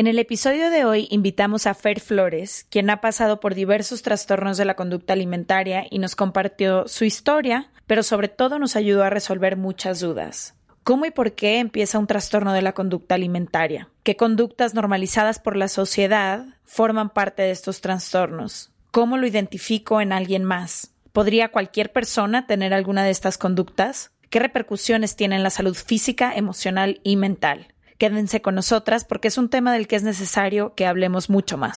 En el episodio de hoy invitamos a Fer Flores, quien ha pasado por diversos trastornos de la conducta alimentaria y nos compartió su historia, pero sobre todo nos ayudó a resolver muchas dudas. ¿Cómo y por qué empieza un trastorno de la conducta alimentaria? ¿Qué conductas normalizadas por la sociedad forman parte de estos trastornos? ¿Cómo lo identifico en alguien más? ¿Podría cualquier persona tener alguna de estas conductas? ¿Qué repercusiones tiene en la salud física, emocional y mental? Quédense con nosotras porque es un tema del que es necesario que hablemos mucho más.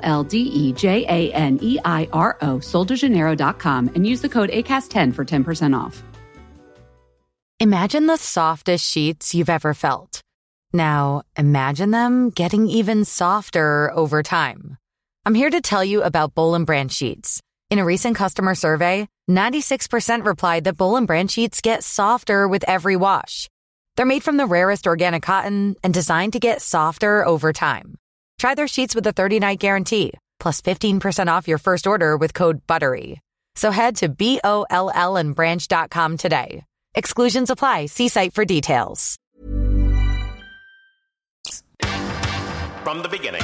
L D E J A N E I R O, soldejaneiro.com, and use the code ACAST10 for 10% off. Imagine the softest sheets you've ever felt. Now, imagine them getting even softer over time. I'm here to tell you about Bowl and Branch sheets. In a recent customer survey, 96% replied that Bowl and Branch sheets get softer with every wash. They're made from the rarest organic cotton and designed to get softer over time. Try their sheets with a 30 night guarantee, plus 15% off your first order with code BUTTERY. So head to B O L L and branch.com today. Exclusions apply. See site for details. From the beginning.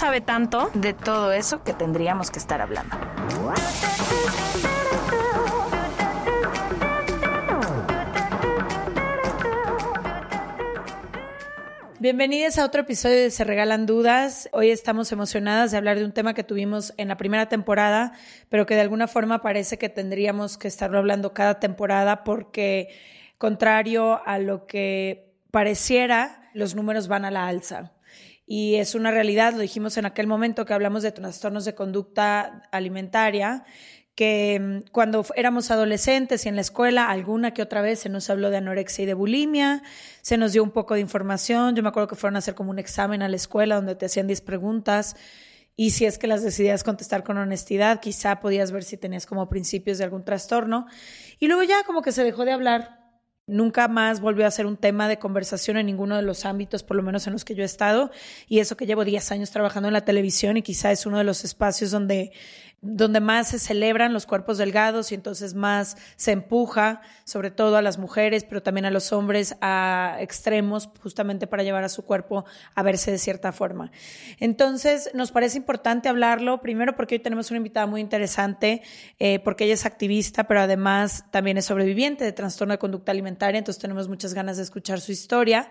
sabe tanto. de todo eso que tendríamos que estar hablando. Bienvenidos a otro episodio de Se Regalan Dudas. Hoy estamos emocionadas de hablar de un tema que tuvimos en la primera temporada, pero que de alguna forma parece que tendríamos que estarlo hablando cada temporada porque, contrario a lo que pareciera, los números van a la alza. Y es una realidad, lo dijimos en aquel momento que hablamos de trastornos de conducta alimentaria, que mm, cuando éramos adolescentes y en la escuela, alguna que otra vez se nos habló de anorexia y de bulimia, se nos dio un poco de información. Yo me acuerdo que fueron a hacer como un examen a la escuela donde te hacían 10 preguntas y si es que las decidías contestar con honestidad, quizá podías ver si tenías como principios de algún trastorno. Y luego ya como que se dejó de hablar. Nunca más volvió a ser un tema de conversación en ninguno de los ámbitos, por lo menos en los que yo he estado. Y eso que llevo 10 años trabajando en la televisión y quizá es uno de los espacios donde donde más se celebran los cuerpos delgados y entonces más se empuja, sobre todo a las mujeres, pero también a los hombres, a extremos, justamente para llevar a su cuerpo a verse de cierta forma. Entonces, nos parece importante hablarlo, primero porque hoy tenemos una invitada muy interesante, eh, porque ella es activista, pero además también es sobreviviente de trastorno de conducta alimentaria, entonces tenemos muchas ganas de escuchar su historia,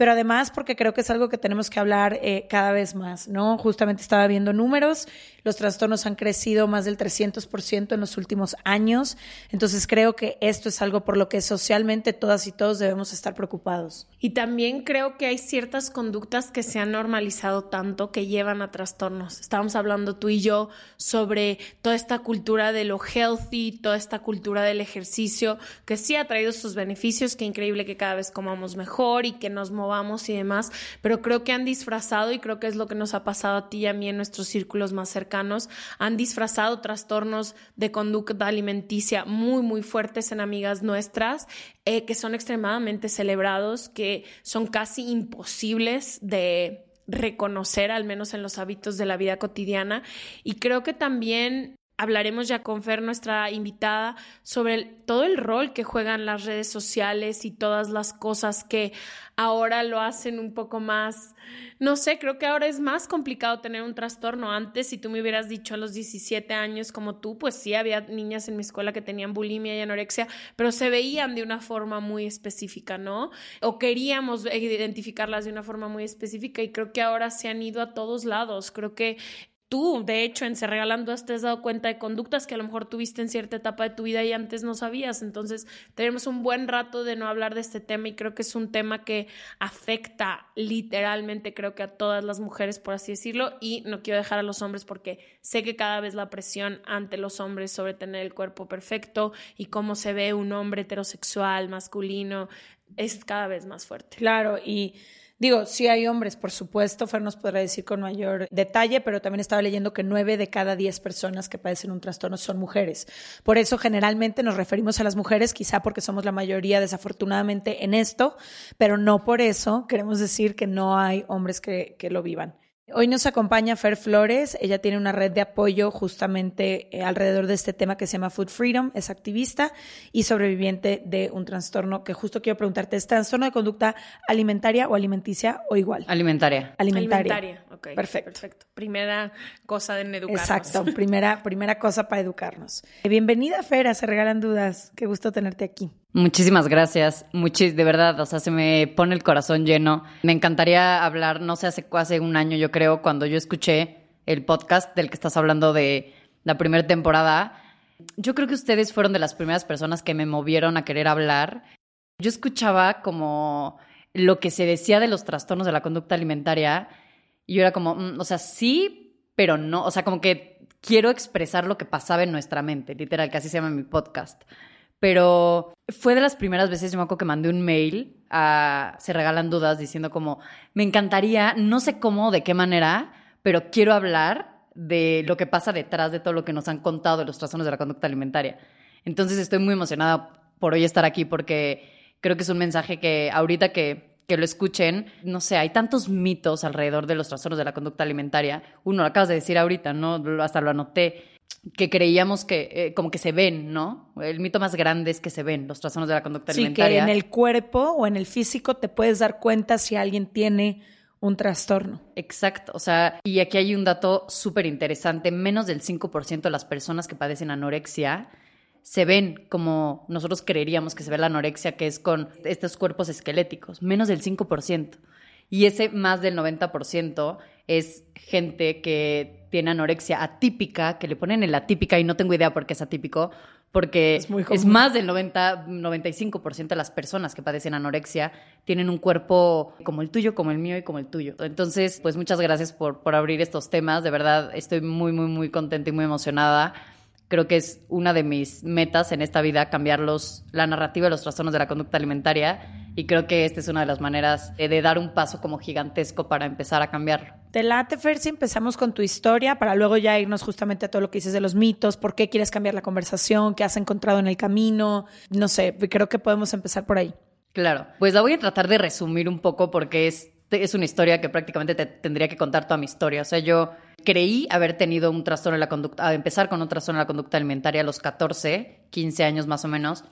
pero además porque creo que es algo que tenemos que hablar eh, cada vez más, ¿no? Justamente estaba viendo números, los trastornos han crecido más del 300% en los últimos años. Entonces creo que esto es algo por lo que socialmente todas y todos debemos estar preocupados. Y también creo que hay ciertas conductas que se han normalizado tanto que llevan a trastornos. Estábamos hablando tú y yo sobre toda esta cultura de lo healthy, toda esta cultura del ejercicio, que sí ha traído sus beneficios, que increíble que cada vez comamos mejor y que nos movamos y demás, pero creo que han disfrazado, y creo que es lo que nos ha pasado a ti y a mí en nuestros círculos más cercanos, han disfrazado trastornos de conducta alimenticia muy, muy fuertes en amigas nuestras, eh, que son extremadamente celebrados, que son casi imposibles de reconocer, al menos en los hábitos de la vida cotidiana. Y creo que también hablaremos ya con Fer, nuestra invitada, sobre todo el rol que juegan las redes sociales y todas las cosas que ahora lo hacen un poco más, no sé, creo que ahora es más complicado tener un trastorno. Antes, si tú me hubieras dicho a los 17 años como tú, pues sí, había niñas en mi escuela que tenían bulimia y anorexia, pero se veían de una forma muy específica, ¿no? O queríamos identificarlas de una forma muy específica y creo que ahora se han ido a todos lados. Creo que tú, de hecho, en Se Regalando te has dado cuenta de conductas que a lo mejor tuviste en cierta etapa de tu vida y antes no sabías. Entonces, tenemos un buen rato de no hablar de este tema y creo que es un tema que afecta literalmente, creo que a todas las mujeres, por así decirlo, y no quiero dejar a los hombres porque sé que cada vez la presión ante los hombres sobre tener el cuerpo perfecto y cómo se ve un hombre heterosexual, masculino, es cada vez más fuerte. Claro, y Digo, sí hay hombres, por supuesto, Fer nos podrá decir con mayor detalle, pero también estaba leyendo que nueve de cada diez personas que padecen un trastorno son mujeres. Por eso generalmente nos referimos a las mujeres, quizá porque somos la mayoría desafortunadamente en esto, pero no por eso queremos decir que no hay hombres que, que lo vivan. Hoy nos acompaña Fer Flores, ella tiene una red de apoyo justamente eh, alrededor de este tema que se llama Food Freedom, es activista y sobreviviente de un trastorno que justo quiero preguntarte, ¿es trastorno de conducta alimentaria o alimenticia o igual? Alimentaria. Alimentaria. Alimentaria, ok. Perfecto. Perfecto. Primera cosa en educarnos. Exacto, primera, primera cosa para educarnos. Bienvenida Fer, a Se Regalan Dudas, qué gusto tenerte aquí. Muchísimas gracias, muchis, de verdad, o sea, se me pone el corazón lleno. Me encantaría hablar, no sé, hace, hace un año yo creo, cuando yo escuché el podcast del que estás hablando de la primera temporada, yo creo que ustedes fueron de las primeras personas que me movieron a querer hablar. Yo escuchaba como lo que se decía de los trastornos de la conducta alimentaria y yo era como, mm, o sea, sí, pero no, o sea, como que quiero expresar lo que pasaba en nuestra mente, literal, que así se llama mi podcast pero fue de las primeras veces, yo me acuerdo que mandé un mail a Se Regalan Dudas diciendo como, me encantaría, no sé cómo, de qué manera, pero quiero hablar de lo que pasa detrás de todo lo que nos han contado de los trastornos de la conducta alimentaria. Entonces estoy muy emocionada por hoy estar aquí porque creo que es un mensaje que ahorita que, que lo escuchen, no sé, hay tantos mitos alrededor de los trastornos de la conducta alimentaria. Uno, lo acabas de decir ahorita, ¿no? Hasta lo anoté que creíamos que eh, como que se ven, ¿no? El mito más grande es que se ven los trastornos de la conducta alimentaria. Sí, que en el cuerpo o en el físico te puedes dar cuenta si alguien tiene un trastorno. Exacto, o sea, y aquí hay un dato súper interesante, menos del 5% de las personas que padecen anorexia se ven como nosotros creeríamos que se ve la anorexia, que es con estos cuerpos esqueléticos, menos del 5%. Y ese más del 90% es gente que tiene anorexia atípica, que le ponen el atípica y no tengo idea por qué es atípico, porque es, más del 90, 95% de las personas que padecen anorexia tienen un cuerpo como el tuyo, como el mío y como el tuyo. Entonces, pues muchas gracias por, por abrir estos temas. De verdad, estoy muy, muy, muy contenta y muy emocionada. Creo que es una de mis metas en esta vida cambiar los, la narrativa de los trastornos de la conducta alimentaria y creo que esta es una de las maneras de, dar un paso como gigantesco para empezar a cambiarlo. Te late, Fer, si empezamos con tu historia para luego ya irnos justamente a todo lo que dices de los mitos, por qué quieres cambiar la conversación, qué has encontrado en el camino, no sé, creo que podemos empezar por ahí. Claro, pues la voy a tratar de resumir un poco porque es, es una historia que prácticamente te tendría que contar toda mi historia. O sea, yo creí haber tenido un trastorno de la conducta, a empezar con un trastorno de la conducta alimentaria a los 14, 15 años más o menos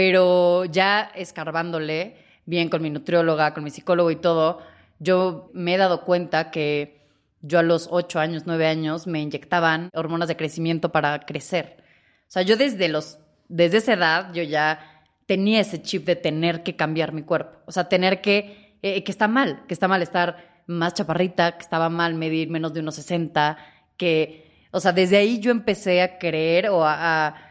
pero ya escarbándole bien con mi nutrióloga, con mi psicólogo y todo, yo me he dado cuenta que yo a los 8 años, 9 años me inyectaban hormonas de crecimiento para crecer. O sea, yo desde los desde esa edad yo ya tenía ese chip de tener que cambiar mi cuerpo, o sea, tener que eh, que está mal, que está mal estar más chaparrita, que estaba mal medir menos de unos 60, que o sea, desde ahí yo empecé a creer o a a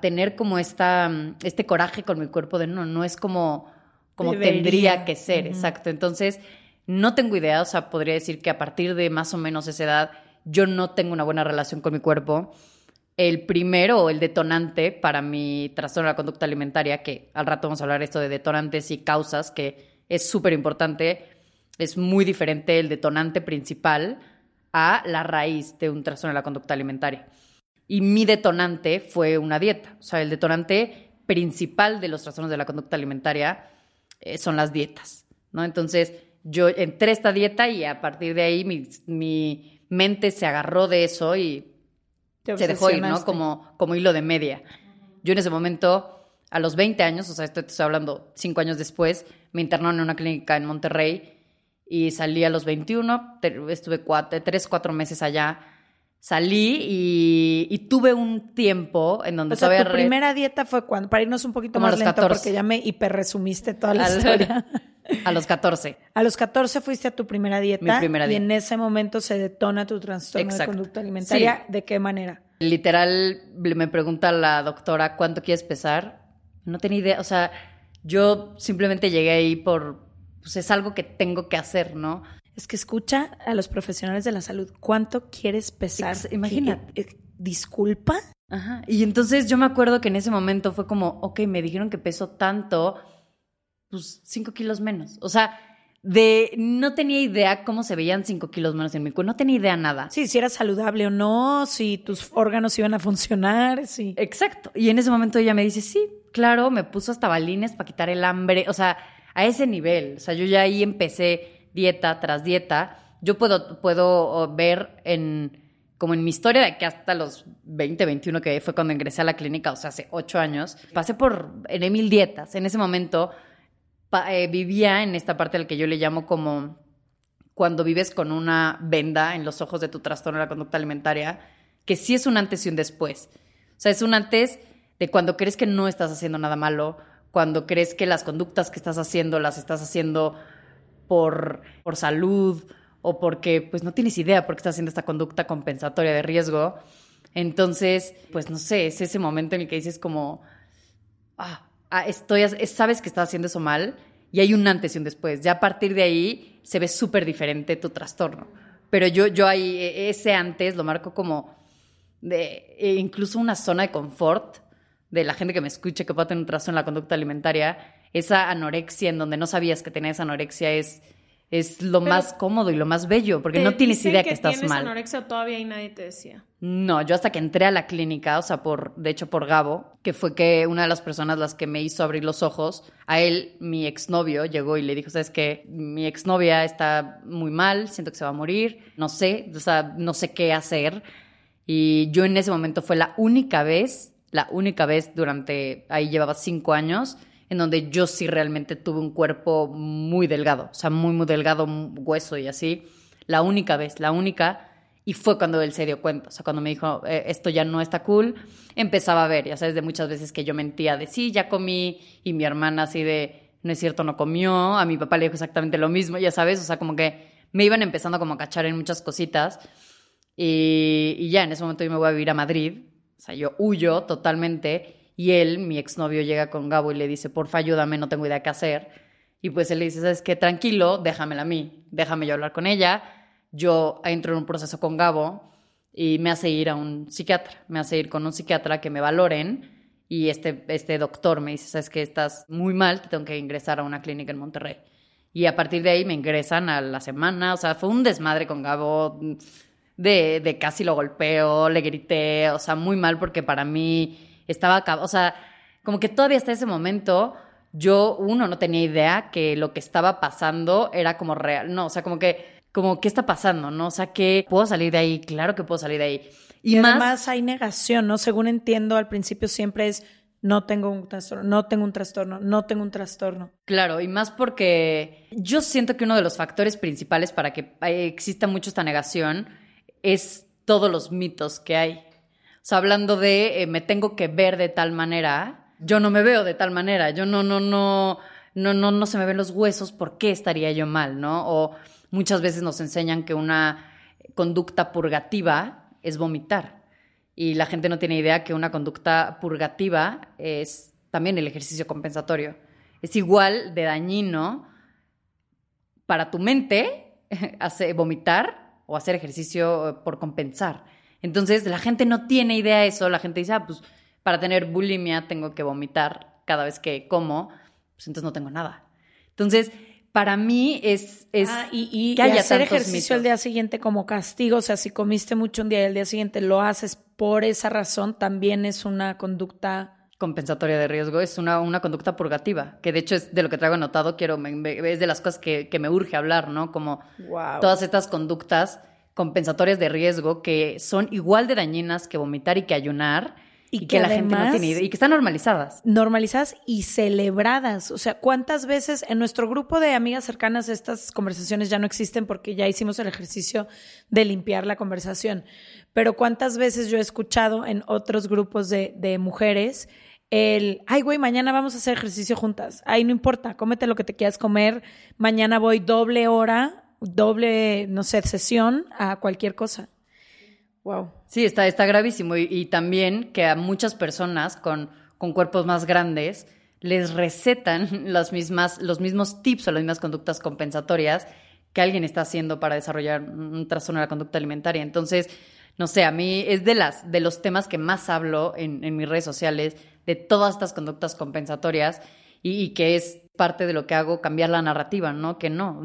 tener como esta, este coraje con mi cuerpo de no, no es como, como tendría que ser, exacto. Entonces, no tengo idea, o sea, podría decir que a partir de más o menos esa edad, yo no tengo una buena relación con mi cuerpo. El primero, el detonante para mi trastorno de la conducta alimentaria, que al rato vamos a hablar esto de detonantes y causas, que es súper importante, es muy diferente el detonante principal a la raíz de un trastorno de la conducta alimentaria. Y mi detonante fue una dieta. O sea, el detonante principal de los trastornos de la conducta alimentaria eh, son las dietas, ¿no? Entonces, yo entré a esta dieta y a partir de ahí mi, mente se agarró de eso y se dejó ir, ¿no? Como, como hilo de media. Yo en ese momento, a los 20 años, o sea, esto te estoy hablando cinco años después, me internaron en una clínica en Monterrey y salí a los 21, te- estuve cuatro, tres, cuatro meses allá. Salí y, y tuve un tiempo en donde O sea, todavía tu re- primera dieta fue cuando, para irnos un poquito Como más lento, 14. porque ya me hiperresumiste toda la historia. a los 14. A los 14 fuiste a tu primera dieta. Mi primera Y dieta. en ese momento se detona tu trastorno Exacto. de conducta alimentaria. Sí. ¿De qué manera? Literal, me pregunta la doctora, ¿cuánto quieres pesar? No tenía idea, o sea, yo simplemente llegué ahí por, pues es algo que tengo que hacer, ¿no? Es que escucha a los profesionales de la salud. ¿Cuánto quieres pesar? Imagínate. ¿Qué- eh, Disculpa. Ajá. Y entonces yo me acuerdo que en ese momento fue como, ok, me dijeron que peso tanto, pues cinco kilos menos. O sea, de no tenía idea cómo se veían cinco kilos menos en mi cuerpo, no tenía idea nada. Sí, si era saludable o no, si tus órganos iban a funcionar, sí. Exacto. Y en ese momento ella me dice, sí, claro, me puso hasta balines para quitar el hambre. O sea, a ese nivel. O sea, yo ya ahí empecé dieta tras dieta. Yo puedo, puedo oh, ver en, como en mi historia de que hasta los 20, 21, que fue cuando ingresé a la clínica, o sea, hace ocho años, pasé por en mil dietas. En ese momento eh, vivía en esta parte al que yo le llamo como cuando vives con una venda en los ojos de tu trastorno de la conducta alimentaria, que sí es un antes y un después. O sea, es un antes de cuando crees que no estás haciendo nada malo, cuando crees que las conductas que estás haciendo las estás haciendo por, por salud o porque pues no tienes idea por qué estás haciendo esta conducta compensatoria de riesgo. Entonces, pues no sé, es ese momento en el que dices como, ah, ah, estoy, es- sabes que estás haciendo eso mal y hay un antes y un después. Ya a partir de ahí se ve súper diferente tu trastorno. Pero yo, yo ahí, e- ese antes lo marco como de e incluso una zona de confort de la gente que me escuche que pueda tener un trastorno en la conducta alimentaria. Esa anorexia en donde no sabías que tenías anorexia es, es lo Pero- más cómodo y lo más bello, porque ¿Te no tienes idea que, estás tienes mal. anorexia todavía y nadie te decía? No, yo hasta que entré a la clínica, o sea, por, de hecho por Gabo, que fue que una de las personas las que me hizo abrir los ojos, a él, mi exnovio, llegó y le dijo, ¿sabes qué? Mi exnovia está muy mal, siento que se va a morir, no sé, o sea, no sé qué hacer. Y yo en ese momento fue la única vez, la única vez durante, ahí llevaba cinco años, en donde yo sí realmente tuve un cuerpo muy delgado, o sea, muy, muy delgado, hueso y así. La única vez, la única. Y fue cuando él se dio cuenta, o sea, cuando me dijo, "Eh, esto ya no está cool, empezaba a ver, ya sabes, de muchas veces que yo mentía de, sí, ya comí, y mi hermana así de, no es cierto, no comió, a mi papá le dijo exactamente lo mismo, ya sabes, o sea, como que me iban empezando como a cachar en muchas cositas. Y, y ya en ese momento yo me voy a vivir a Madrid. O sea, yo huyo totalmente. Y él, mi exnovio, llega con Gabo y le dice, porfa, ayúdame, no tengo idea qué hacer. Y pues él le dice, ¿sabes qué? Tranquilo, déjamela a mí. Déjame yo hablar con ella. Yo entro en un proceso con Gabo y me hace ir a un psiquiatra. Me hace ir con un psiquiatra que me valoren. Y este, este doctor me dice, ¿sabes qué? Estás muy mal, te tengo que ingresar a una clínica en Monterrey. Y a partir de ahí me ingresan a la semana. O sea, fue un desmadre con Gabo de, de casi lo golpeo, le grité, o sea, muy mal porque para mí estaba, o sea, como que todavía hasta ese momento yo, uno, no tenía idea que lo que estaba pasando era como real, no, o sea, como que, como, ¿qué está pasando? ¿No? O sea, que puedo salir de ahí, claro que puedo salir de ahí. Y, Y, más, además hay negación, ¿no? Según entiendo, al principio siempre es no tengo un trastorno, no tengo un trastorno, no tengo un trastorno. Claro, y más porque yo siento que uno de los factores principales para que eh, exista mucho esta negación es todos los mitos que hay. Sea, hablando de eh, me tengo que ver de tal manera, yo no me veo de tal manera, yo no, no, no, no, no, no se me ven los huesos, ¿por qué estaría yo mal, no? O muchas veces nos enseñan que una conducta purgativa es vomitar. Y la gente no tiene idea que una conducta purgativa es también el ejercicio compensatorio. Es igual de dañino para tu mente hacer, vomitar o hacer ejercicio eh, por compensar. Entonces, la gente no tiene idea de eso. La gente dice, ah, pues para tener bulimia tengo que vomitar cada vez que como, pues entonces no tengo nada. Entonces, para mí es, es Ah, y, y- que y hacer ejercicio mitos. el día siguiente como castigo, o sea, si comiste mucho un día y el día siguiente lo haces por esa razón, también es una conducta. compensatoria de riesgo es una, una conducta purgativa, que de hecho es de lo que traigo anotado, quiero, me- me- es de las cosas que, que me urge hablar, ¿no? Como Wow. todas estas conductas compensatorias de riesgo que son igual de dañinas que vomitar y que ayunar y, que, la gente no tiene idea, y que están normalizadas. Normalizadas y celebradas. O sea, ¿cuántas veces en nuestro grupo de amigas cercanas estas conversaciones ya no existen porque ya hicimos el ejercicio de limpiar la conversación? Pero ¿cuántas veces yo he escuchado en otros grupos de, de mujeres el, ay, güey, mañana vamos a hacer ejercicio juntas. Ay, no importa, cómete lo que te quieras comer. Mañana voy doble hora, doble, no sé, sesión a cualquier cosa. Wow. Sí, está, está gravísimo. Y, también que a muchas personas con, con cuerpos más grandes les recetan las mismas, los mismos tips o las mismas conductas compensatorias que alguien está haciendo para desarrollar un trastorno de la conducta alimentaria. Entonces, no sé, a mí es de, las, de los temas que más hablo en, en mis redes sociales, de todas estas conductas compensatorias y, que es parte de lo que hago cambiar la narrativa, ¿no? Que no,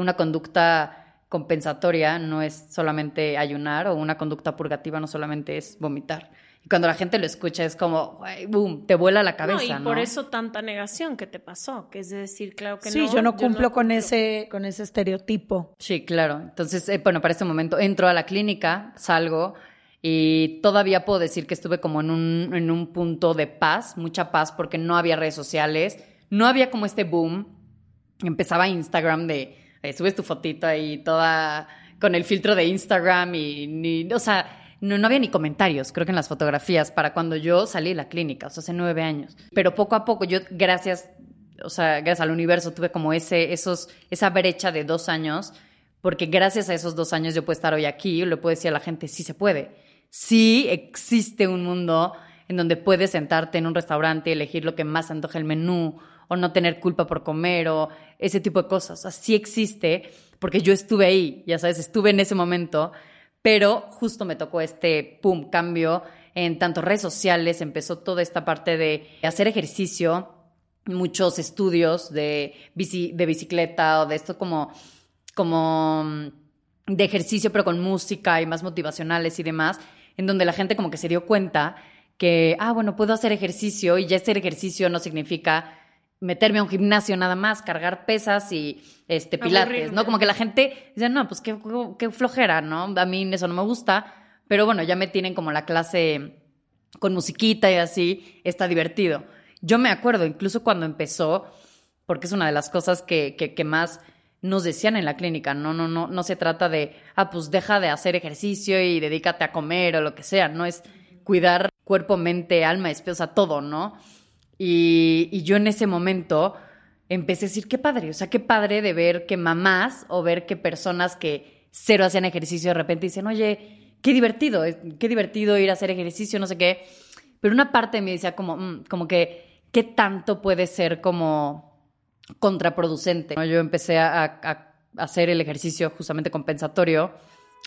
una conducta compensatoria no es solamente ayunar o una conducta purgativa no solamente es vomitar. Y cuando la gente lo escucha es como, boom, te vuela la cabeza, no, y por eso tanta negación que te pasó, que es decir, claro que sí, no. Sí, yo no cumplo con ese con ese estereotipo. Sí, claro. Entonces, eh, bueno, para este momento entro a la clínica, salgo y todavía puedo decir que estuve como en un, en un punto de paz, mucha paz, porque no había redes sociales, no había como este boom. Empezaba Instagram de, eh, subes tu fotito ahí toda con el filtro de Instagram y, ni, o sea, no, no, había ni comentarios, creo que en las fotografías, para cuando yo salí de la clínica, o sea, hace nueve años. Pero poco a poco, yo, gracias, o sea, gracias al universo, tuve como ese, esos, esa brecha de dos años, porque gracias a esos dos años yo puedo estar hoy aquí y le puedo decir a la gente, sí se puede sí existe un mundo en donde puedes sentarte en un restaurante elegir lo que más antoja el menú o no tener culpa por comer o ese tipo de cosas. O sea, sí existe porque yo estuve ahí, ya sabes, estuve en ese momento, pero justo me tocó este, pum, cambio en tanto redes sociales, empezó toda esta parte de hacer ejercicio, muchos estudios de, de bicicleta o de esto como, como de ejercicio, pero con música y más motivacionales y demás en donde la gente como que se dio cuenta que, ah, bueno, puedo hacer ejercicio y ya hacer ejercicio no significa meterme a un gimnasio nada más, cargar pesas y este pilates, ¿no? Como que la gente dice, no, pues qué, qué flojera, ¿no? A mí eso no me gusta, pero bueno, ya me tienen como la clase con musiquita y así, está divertido. Yo me acuerdo, incluso cuando empezó, porque es una de las cosas que, que, que más nos decían en la clínica, no, no, no, no se trata de, ah, pues deja de hacer ejercicio y dedícate a comer o lo que sea, no es cuidar cuerpo, mente, alma, espíritu, todo, ¿no? Y, yo en ese momento empecé a decir, qué padre, o sea, qué padre de ver que mamás o ver que personas que cero hacían ejercicio de repente dicen, oye, qué divertido, qué divertido ir a hacer ejercicio, no sé qué. Pero una parte me decía como, mm, como que, ¿qué tanto puede ser como contraproducente. Yo empecé a, hacer el ejercicio justamente compensatorio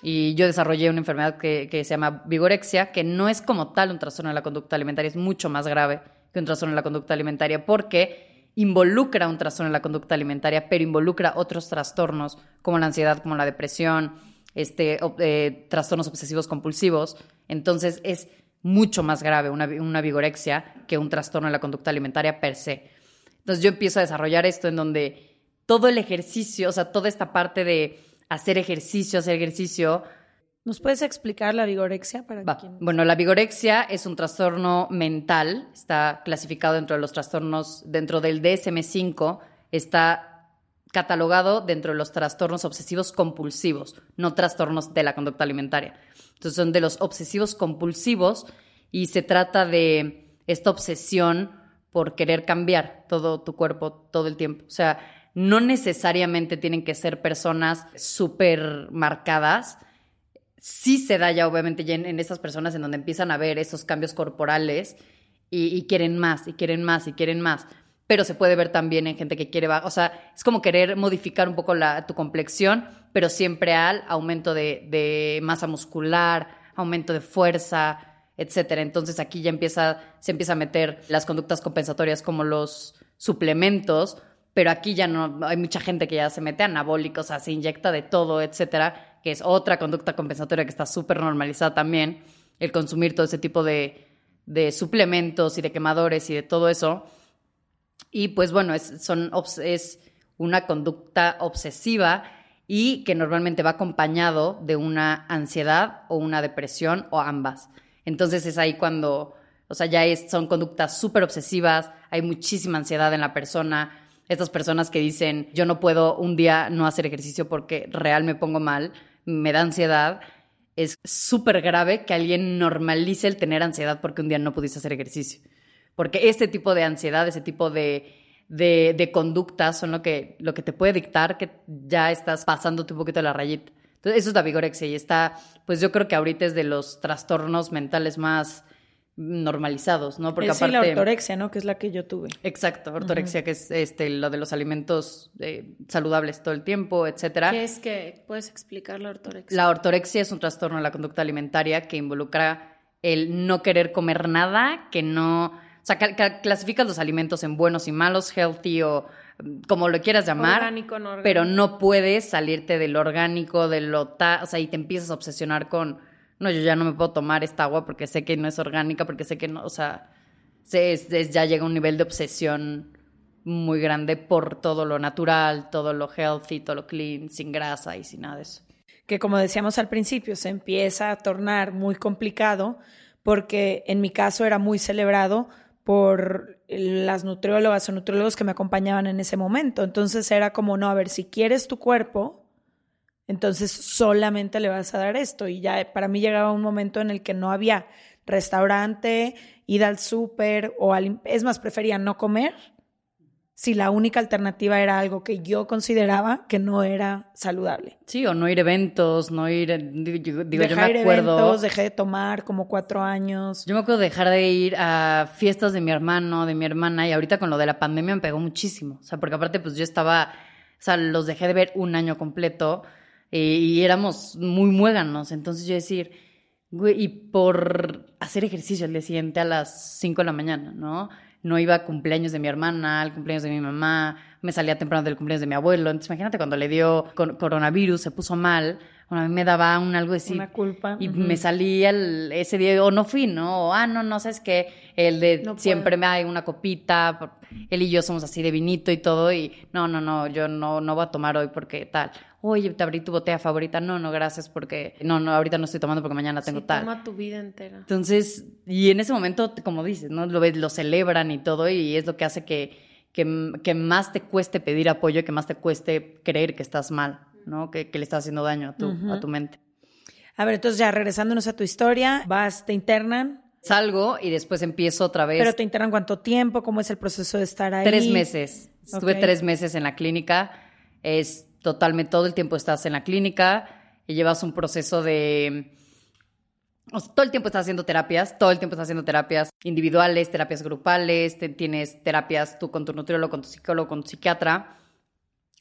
y yo desarrollé una enfermedad que, se llama vigorexia, que no es como tal un trastorno de la conducta alimentaria, es mucho más grave que un trastorno de la conducta alimentaria porque involucra un trastorno de la conducta alimentaria, pero involucra otros trastornos como la ansiedad, como la depresión, este, eh, trastornos obsesivos compulsivos. Entonces es mucho más grave una, una vigorexia que un trastorno de la conducta alimentaria per se. Entonces yo empiezo a desarrollar esto en donde todo el ejercicio, o sea, toda esta parte de hacer ejercicio, hacer ejercicio. ¿Nos puedes explicar la vigorexia para Bueno, la vigorexia es un trastorno mental, está clasificado dentro de los trastornos, dentro del DSM-5, está catalogado dentro de los trastornos obsesivos compulsivos, no trastornos de la conducta alimentaria. Entonces son de los obsesivos compulsivos y se trata de esta obsesión por querer cambiar todo tu cuerpo todo el tiempo. O sea, no necesariamente tienen que ser personas súper marcadas. Sí se da ya, obviamente, ya en, esas personas en donde empiezan a ver esos cambios corporales y, quieren más, y quieren más, y quieren más. Pero se puede ver también en gente que quiere, o sea, es como querer modificar un poco la, tu complexión, pero siempre al aumento de, masa muscular, aumento de fuerza, etcétera. Entonces aquí ya empieza, se empieza a meter las conductas compensatorias como los suplementos, pero aquí ya no, hay mucha gente que ya se mete anabólicos, o sea, se inyecta de todo, etcétera, que es otra conducta compensatoria que está súper normalizada también, el consumir todo ese tipo de, de, suplementos y de quemadores y de todo eso. Y pues bueno, es, son, es una conducta obsesiva y que normalmente va acompañado de una ansiedad o una depresión o ambas. Entonces es ahí cuando, o sea, ya es, son conductas súper obsesivas, hay muchísima ansiedad en la persona. Estas personas que dicen, yo no puedo un día no hacer ejercicio porque real me pongo mal, me da ansiedad. Es súper grave que alguien normalice el tener ansiedad porque un día no pudiste hacer ejercicio. Porque este tipo de ansiedad, ese tipo de, de, conductas son lo que, lo que te puede dictar que ya estás pasándote un poquito de la rayita. Entonces, eso es la vigorexia y está, pues yo creo que ahorita es de los trastornos mentales más normalizados, ¿no? Porque aparte... la ortorexia, ¿no? Que es la que yo tuve. Exacto, ortorexia, que es este, lo de los alimentos eh, saludables todo el tiempo, etcétera. ¿Qué es que puedes explicar la ortorexia? La ortorexia es un trastorno de la conducta alimentaria que involucra el no querer comer nada, que no... O sea, clasificas los alimentos en buenos y malos, healthy o como lo quieras llamar, orgánico, no orgánico. pero no puedes salirte del orgánico, de lo ta, o sea, y te empiezas a obsesionar con, no, yo ya no me puedo tomar esta agua porque sé que no es orgánica, porque sé que no, o sea, ya llega un nivel de obsesión muy grande por todo lo natural, todo lo healthy, todo lo clean, sin grasa y sin nada de eso. Que como decíamos al principio, se empieza a tornar muy complicado porque en mi caso era muy celebrado por las nutriólogas o nutriólogos que me acompañaban en ese momento. Entonces era como, no, a ver, si quieres tu cuerpo, entonces solamente le vas a dar esto. Y ya para mí llegaba un momento en el que no había restaurante, ida al súper o al... Es más, prefería no comer si la única alternativa era algo que yo consideraba que no era saludable. Sí, o no ir a eventos, no ir, digo, dejar yo me acuerdo, eventos, dejé de tomar como cuatro años. Yo me acuerdo de dejar de ir a fiestas de mi hermano, de mi hermana, y ahorita con lo de la pandemia me pegó muchísimo, o sea, porque aparte pues yo estaba, o sea, los dejé de ver un año completo y, y éramos muy muéganos, entonces yo decir, güey, y por hacer ejercicio el día siguiente a las cinco de la mañana, ¿no? no iba a cumpleaños de mi hermana, al cumpleaños de mi mamá, me salía temprano del cumpleaños de mi abuelo. Entonces, imagínate cuando le dio coronavirus, se puso mal, bueno, a mí me daba un algo así. Una culpa. Y me salía ese día, o no fui, ¿no? O, ah, no, no, sabes que el de siempre me hay una copita, él y yo somos así de vinito y todo, y no, no, no, yo no, no voy a tomar hoy porque tal oye, te abrí tu botella favorita. No, no, gracias, porque no, no, ahorita no estoy tomando porque mañana tengo sí, tal. Toma tu vida entera. Entonces, y en ese momento, como dices, ¿no? Lo, lo celebran y todo, y es lo que hace que, que, que más te cueste pedir apoyo, que más te cueste creer que estás mal, ¿no? Que, que le estás haciendo daño a tu, a tu mente. A ver, entonces ya regresándonos a tu historia, vas, te internan. Salgo y después empiezo otra vez. ¿Pero te internan cuánto tiempo? ¿Cómo es el proceso de estar ahí? Tres meses. Estuve tres meses en la clínica. Es totalmente todo el tiempo estás en la clínica y llevas un proceso de... todo el tiempo estás haciendo terapias, todo el tiempo estás haciendo terapias individuales, terapias grupales, tienes terapias tú con tu nutriólogo, con tu psicólogo, con tu psiquiatra,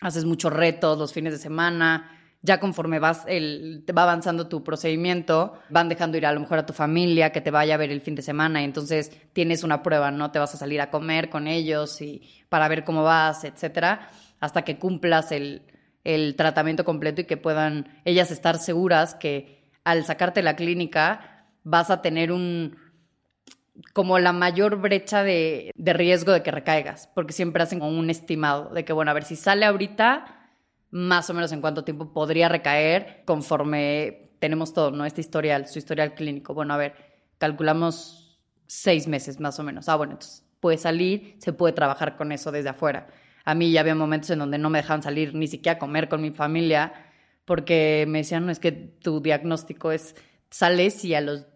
haces muchos retos los fines de semana, ya conforme vas el, te va avanzando tu procedimiento, van dejando ir a lo mejor a tu familia que te vaya a ver el fin de semana y entonces tienes una prueba, ¿no? Te vas a salir a comer con ellos y para ver cómo vas, etcétera, hasta que cumplas el, el tratamiento completo y que puedan ellas estar seguras que al sacarte la clínica vas a tener un como la mayor brecha de, de riesgo de que recaigas, porque siempre hacen como un estimado de que, bueno, a ver si sale ahorita, más o menos en cuánto tiempo podría recaer conforme tenemos todo, ¿no? Este historial, su historial clínico. Bueno, a ver, calculamos seis meses más o menos. Ah, bueno, entonces puede salir, se puede trabajar con eso desde afuera. A mí ya había momentos en donde no me dejaban salir ni siquiera a comer con mi familia porque me decían, no, es que tu diagnóstico es, sales y a los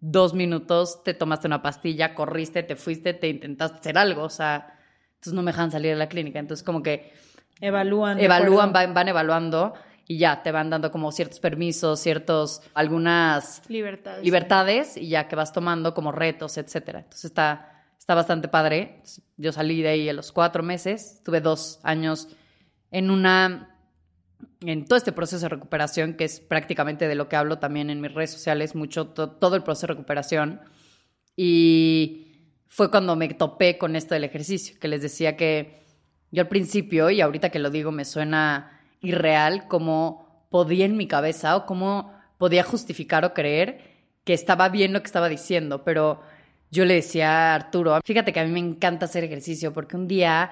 dos minutos te tomaste una pastilla, corriste, te fuiste, te intentaste hacer algo, o sea, entonces no me dejan salir de la clínica. Entonces como que... Evalúan. Evalúan, van, van evaluando y ya te van dando como ciertos permisos, ciertos, algunas libertades, libertades y ya que vas tomando como retos, etcétera. Entonces está, está bastante padre. Yo salí de ahí a los cuatro meses, tuve dos años en una, en todo este proceso de recuperación, que es prácticamente de lo que hablo también en mis redes sociales, mucho todo el proceso de recuperación. Y fue cuando me topé con esto del ejercicio, que les decía que yo al principio, y ahorita que lo digo me suena irreal, como podía en mi cabeza o cómo podía justificar o creer que estaba bien lo que estaba diciendo, pero yo le decía a Arturo, fíjate que a mí me encanta hacer ejercicio porque un día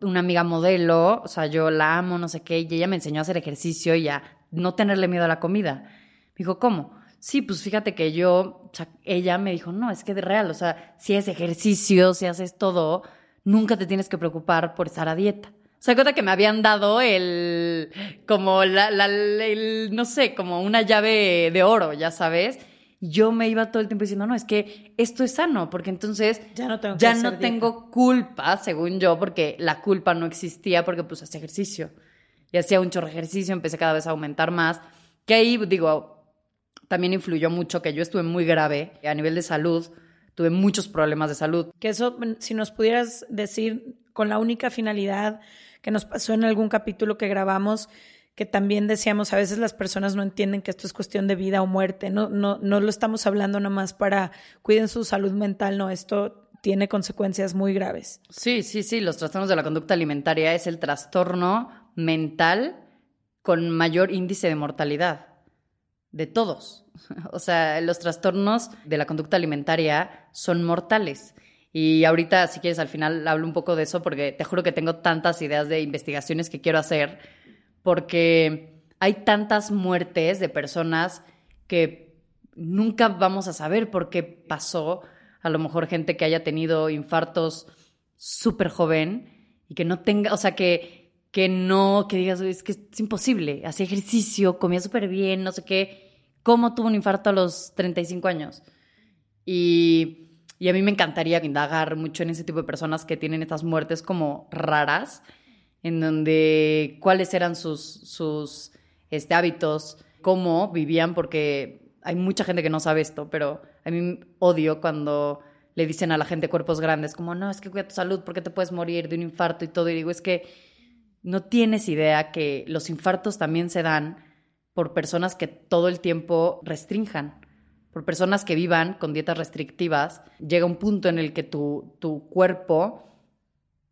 una amiga modelo, o sea, yo la amo, no sé qué, y ella me enseñó a hacer ejercicio y a no tenerle miedo a la comida. Me dijo, ¿cómo? Sí, pues fíjate que yo, o sea, ella me dijo, no, es que de real, o sea, si es ejercicio, si haces todo, nunca te tienes que preocupar por estar a dieta. O sea, cuenta que me habían dado el, como la, la el, no sé, como una llave de oro, ya sabes yo me iba todo el tiempo diciendo, no, es que esto es sano, porque entonces ya no tengo, ya no tengo culpa, según yo, porque la culpa no existía porque pues hacía ejercicio. Y hacía un chorro de ejercicio, empecé cada vez a aumentar más. Que ahí, digo, también influyó mucho que yo estuve muy grave a nivel de salud, tuve muchos problemas de salud. Que eso, si nos pudieras decir con la única finalidad que nos pasó en algún capítulo que grabamos, que también decíamos, a veces las personas no entienden que esto es cuestión de vida o muerte, no, no, no lo estamos hablando nomás para cuiden su salud mental, no, esto tiene consecuencias muy graves. Sí, sí, sí, los trastornos de la conducta alimentaria es el trastorno mental con mayor índice de mortalidad de todos. O sea, los trastornos de la conducta alimentaria son mortales. Y ahorita, si quieres, al final hablo un poco de eso porque te juro que tengo tantas ideas de investigaciones que quiero hacer porque hay tantas muertes de personas que nunca vamos a saber por qué pasó. A lo mejor gente que haya tenido infartos súper joven y que no tenga, o sea, que, que no, que digas, es que es imposible, hacía ejercicio, comía súper bien, no sé qué. ¿Cómo tuvo un infarto a los 35 años? Y, y a mí me encantaría indagar mucho en ese tipo de personas que tienen estas muertes como raras en donde cuáles eran sus, sus este, hábitos, cómo vivían, porque hay mucha gente que no sabe esto, pero a mí odio cuando le dicen a la gente cuerpos grandes, como, no, es que cuida tu salud porque te puedes morir de un infarto y todo. Y digo, es que no tienes idea que los infartos también se dan por personas que todo el tiempo restrinjan, por personas que vivan con dietas restrictivas. Llega un punto en el que tu, tu cuerpo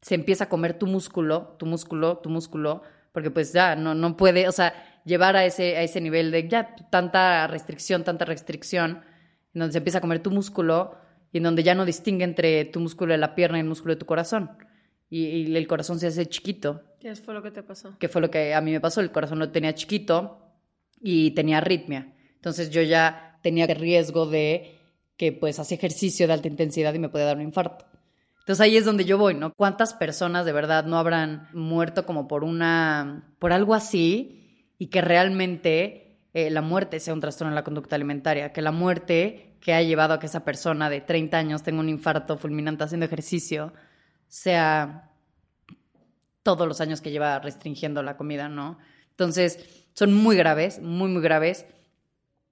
se empieza a comer tu músculo, tu músculo, tu músculo, porque pues ya no, no puede, o sea, llevar a ese, a ese nivel de ya tanta restricción, tanta restricción, en donde se empieza a comer tu músculo y en donde ya no distingue entre tu músculo de la pierna y el músculo de tu corazón. Y, el corazón se hace chiquito. ¿Qué fue lo que te pasó? ¿Qué fue lo que a mí me pasó? El corazón lo tenía chiquito y tenía arritmia. Entonces yo ya tenía riesgo de que pues hacía ejercicio de alta intensidad y me podía dar un infarto. Entonces ahí es donde yo voy, ¿no? ¿Cuántas personas de verdad no habrán muerto como por una, por algo así y que realmente eh, la muerte sea un trastorno en la conducta alimentaria? Que la muerte que ha llevado a que esa persona de 30 años tenga un infarto fulminante haciendo ejercicio sea todos los años que lleva restringiendo la comida, ¿no? Entonces, son muy graves, muy, muy graves.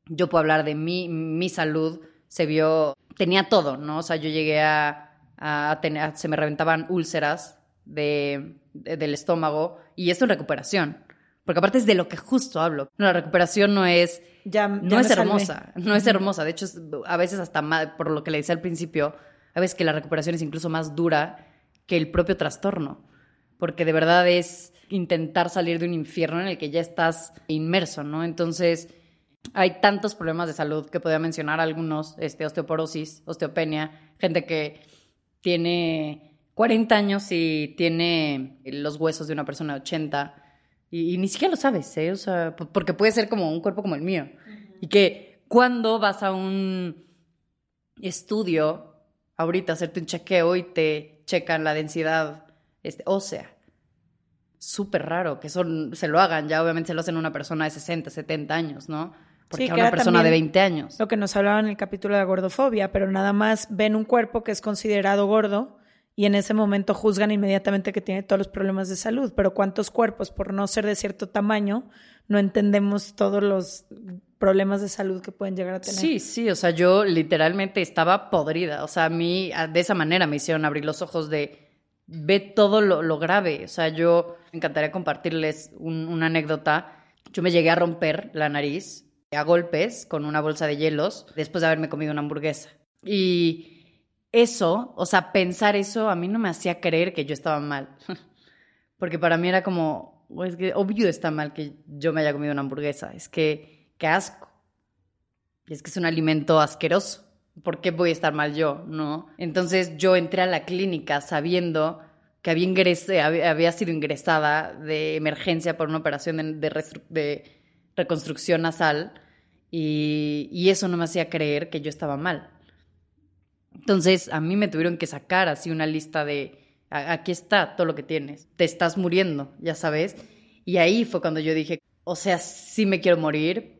Yo puedo hablar de mí, mi salud se vio, tenía todo, ¿no? O sea, yo llegué a tener, se me reventaban úlceras de, del estómago y esto en recuperación. Porque aparte es de lo que justo hablo. No, la recuperación no es, ya, no es hermosa, no es hermosa. De hecho, a veces hasta más, por lo que le decía al principio, a veces que la recuperación es incluso más dura que el propio trastorno. Porque de verdad es intentar salir de un infierno en el que ya estás inmerso, ¿no? Entonces, hay tantos problemas de salud que podría mencionar algunos, este, osteoporosis, osteopenia, gente que tiene 40 años y tiene los huesos de una persona de 80 y, ni siquiera lo sabes, ¿eh? O sea, porque puede ser como un cuerpo como el mío. Y que cuando vas a un estudio ahorita hacerte un chequeo y te checan la densidad este, ósea. Súper raro que eso se lo hagan, ya obviamente se lo hacen a una persona de 60, 70 años, ¿no? Porque a una persona de 20 años. Lo que nos hablaban en el capítulo de la gordofobia, pero nada más ven un cuerpo que es considerado gordo y en ese momento juzgan inmediatamente que tiene todos los problemas de salud. Pero ¿cuántos cuerpos, por no ser de cierto tamaño, no entendemos todos los problemas de salud que pueden llegar a tener? Sí, sí, o sea, yo literalmente estaba podrida. O sea, a mí de esa manera me hicieron abrir los ojos de ve todo lo, grave. O sea, yo me encantaría compartirles una anécdota. Yo me llegué a romper la nariz a golpes con una bolsa de hielos después de haberme comido una hamburguesa. Y eso, o sea, pensar eso a mí no me hacía creer que yo estaba mal. Porque para mí era como, es que obvio está mal que yo me haya comido una hamburguesa. Es que, qué asco. Es que es un alimento asqueroso. ¿Por qué voy a estar mal yo? ¿No? Entonces yo entré a la clínica sabiendo que había, sido ingresada de emergencia por una operación de, de, reconstrucción nasal y, eso no me hacía creer que yo estaba mal. Entonces a mí me tuvieron que sacar así una lista de, aquí está todo lo que tienes, te estás muriendo, ya sabes. Y ahí fue cuando yo dije, o sea, sí me quiero morir,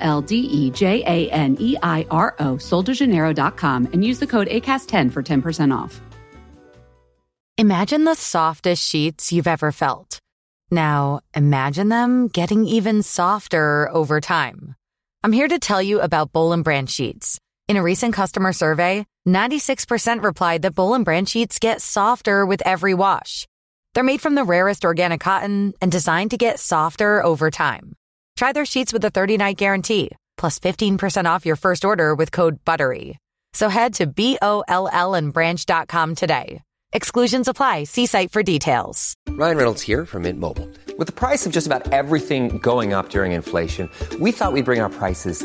L D E J A N E I R O, soldejaneiro.com, and use the code ACAST10 for 10% off. Imagine the softest sheets you've ever felt. Now, imagine them getting even softer over time. I'm here to tell you about Bowl and Branch sheets. In a recent customer survey, 96% replied that Bowl and Branch sheets get softer with every wash. They're made from the rarest organic cotton and designed to get softer over time. Try their sheets with a 30-night guarantee, plus 15% off your first order with code BUTTERY. So head to B-O-L-L and branch.com today. Exclusions apply. See site for details. Ryan Reynolds here from Mint Mobile. With the price of just about everything going up during inflation, we thought we'd bring our prices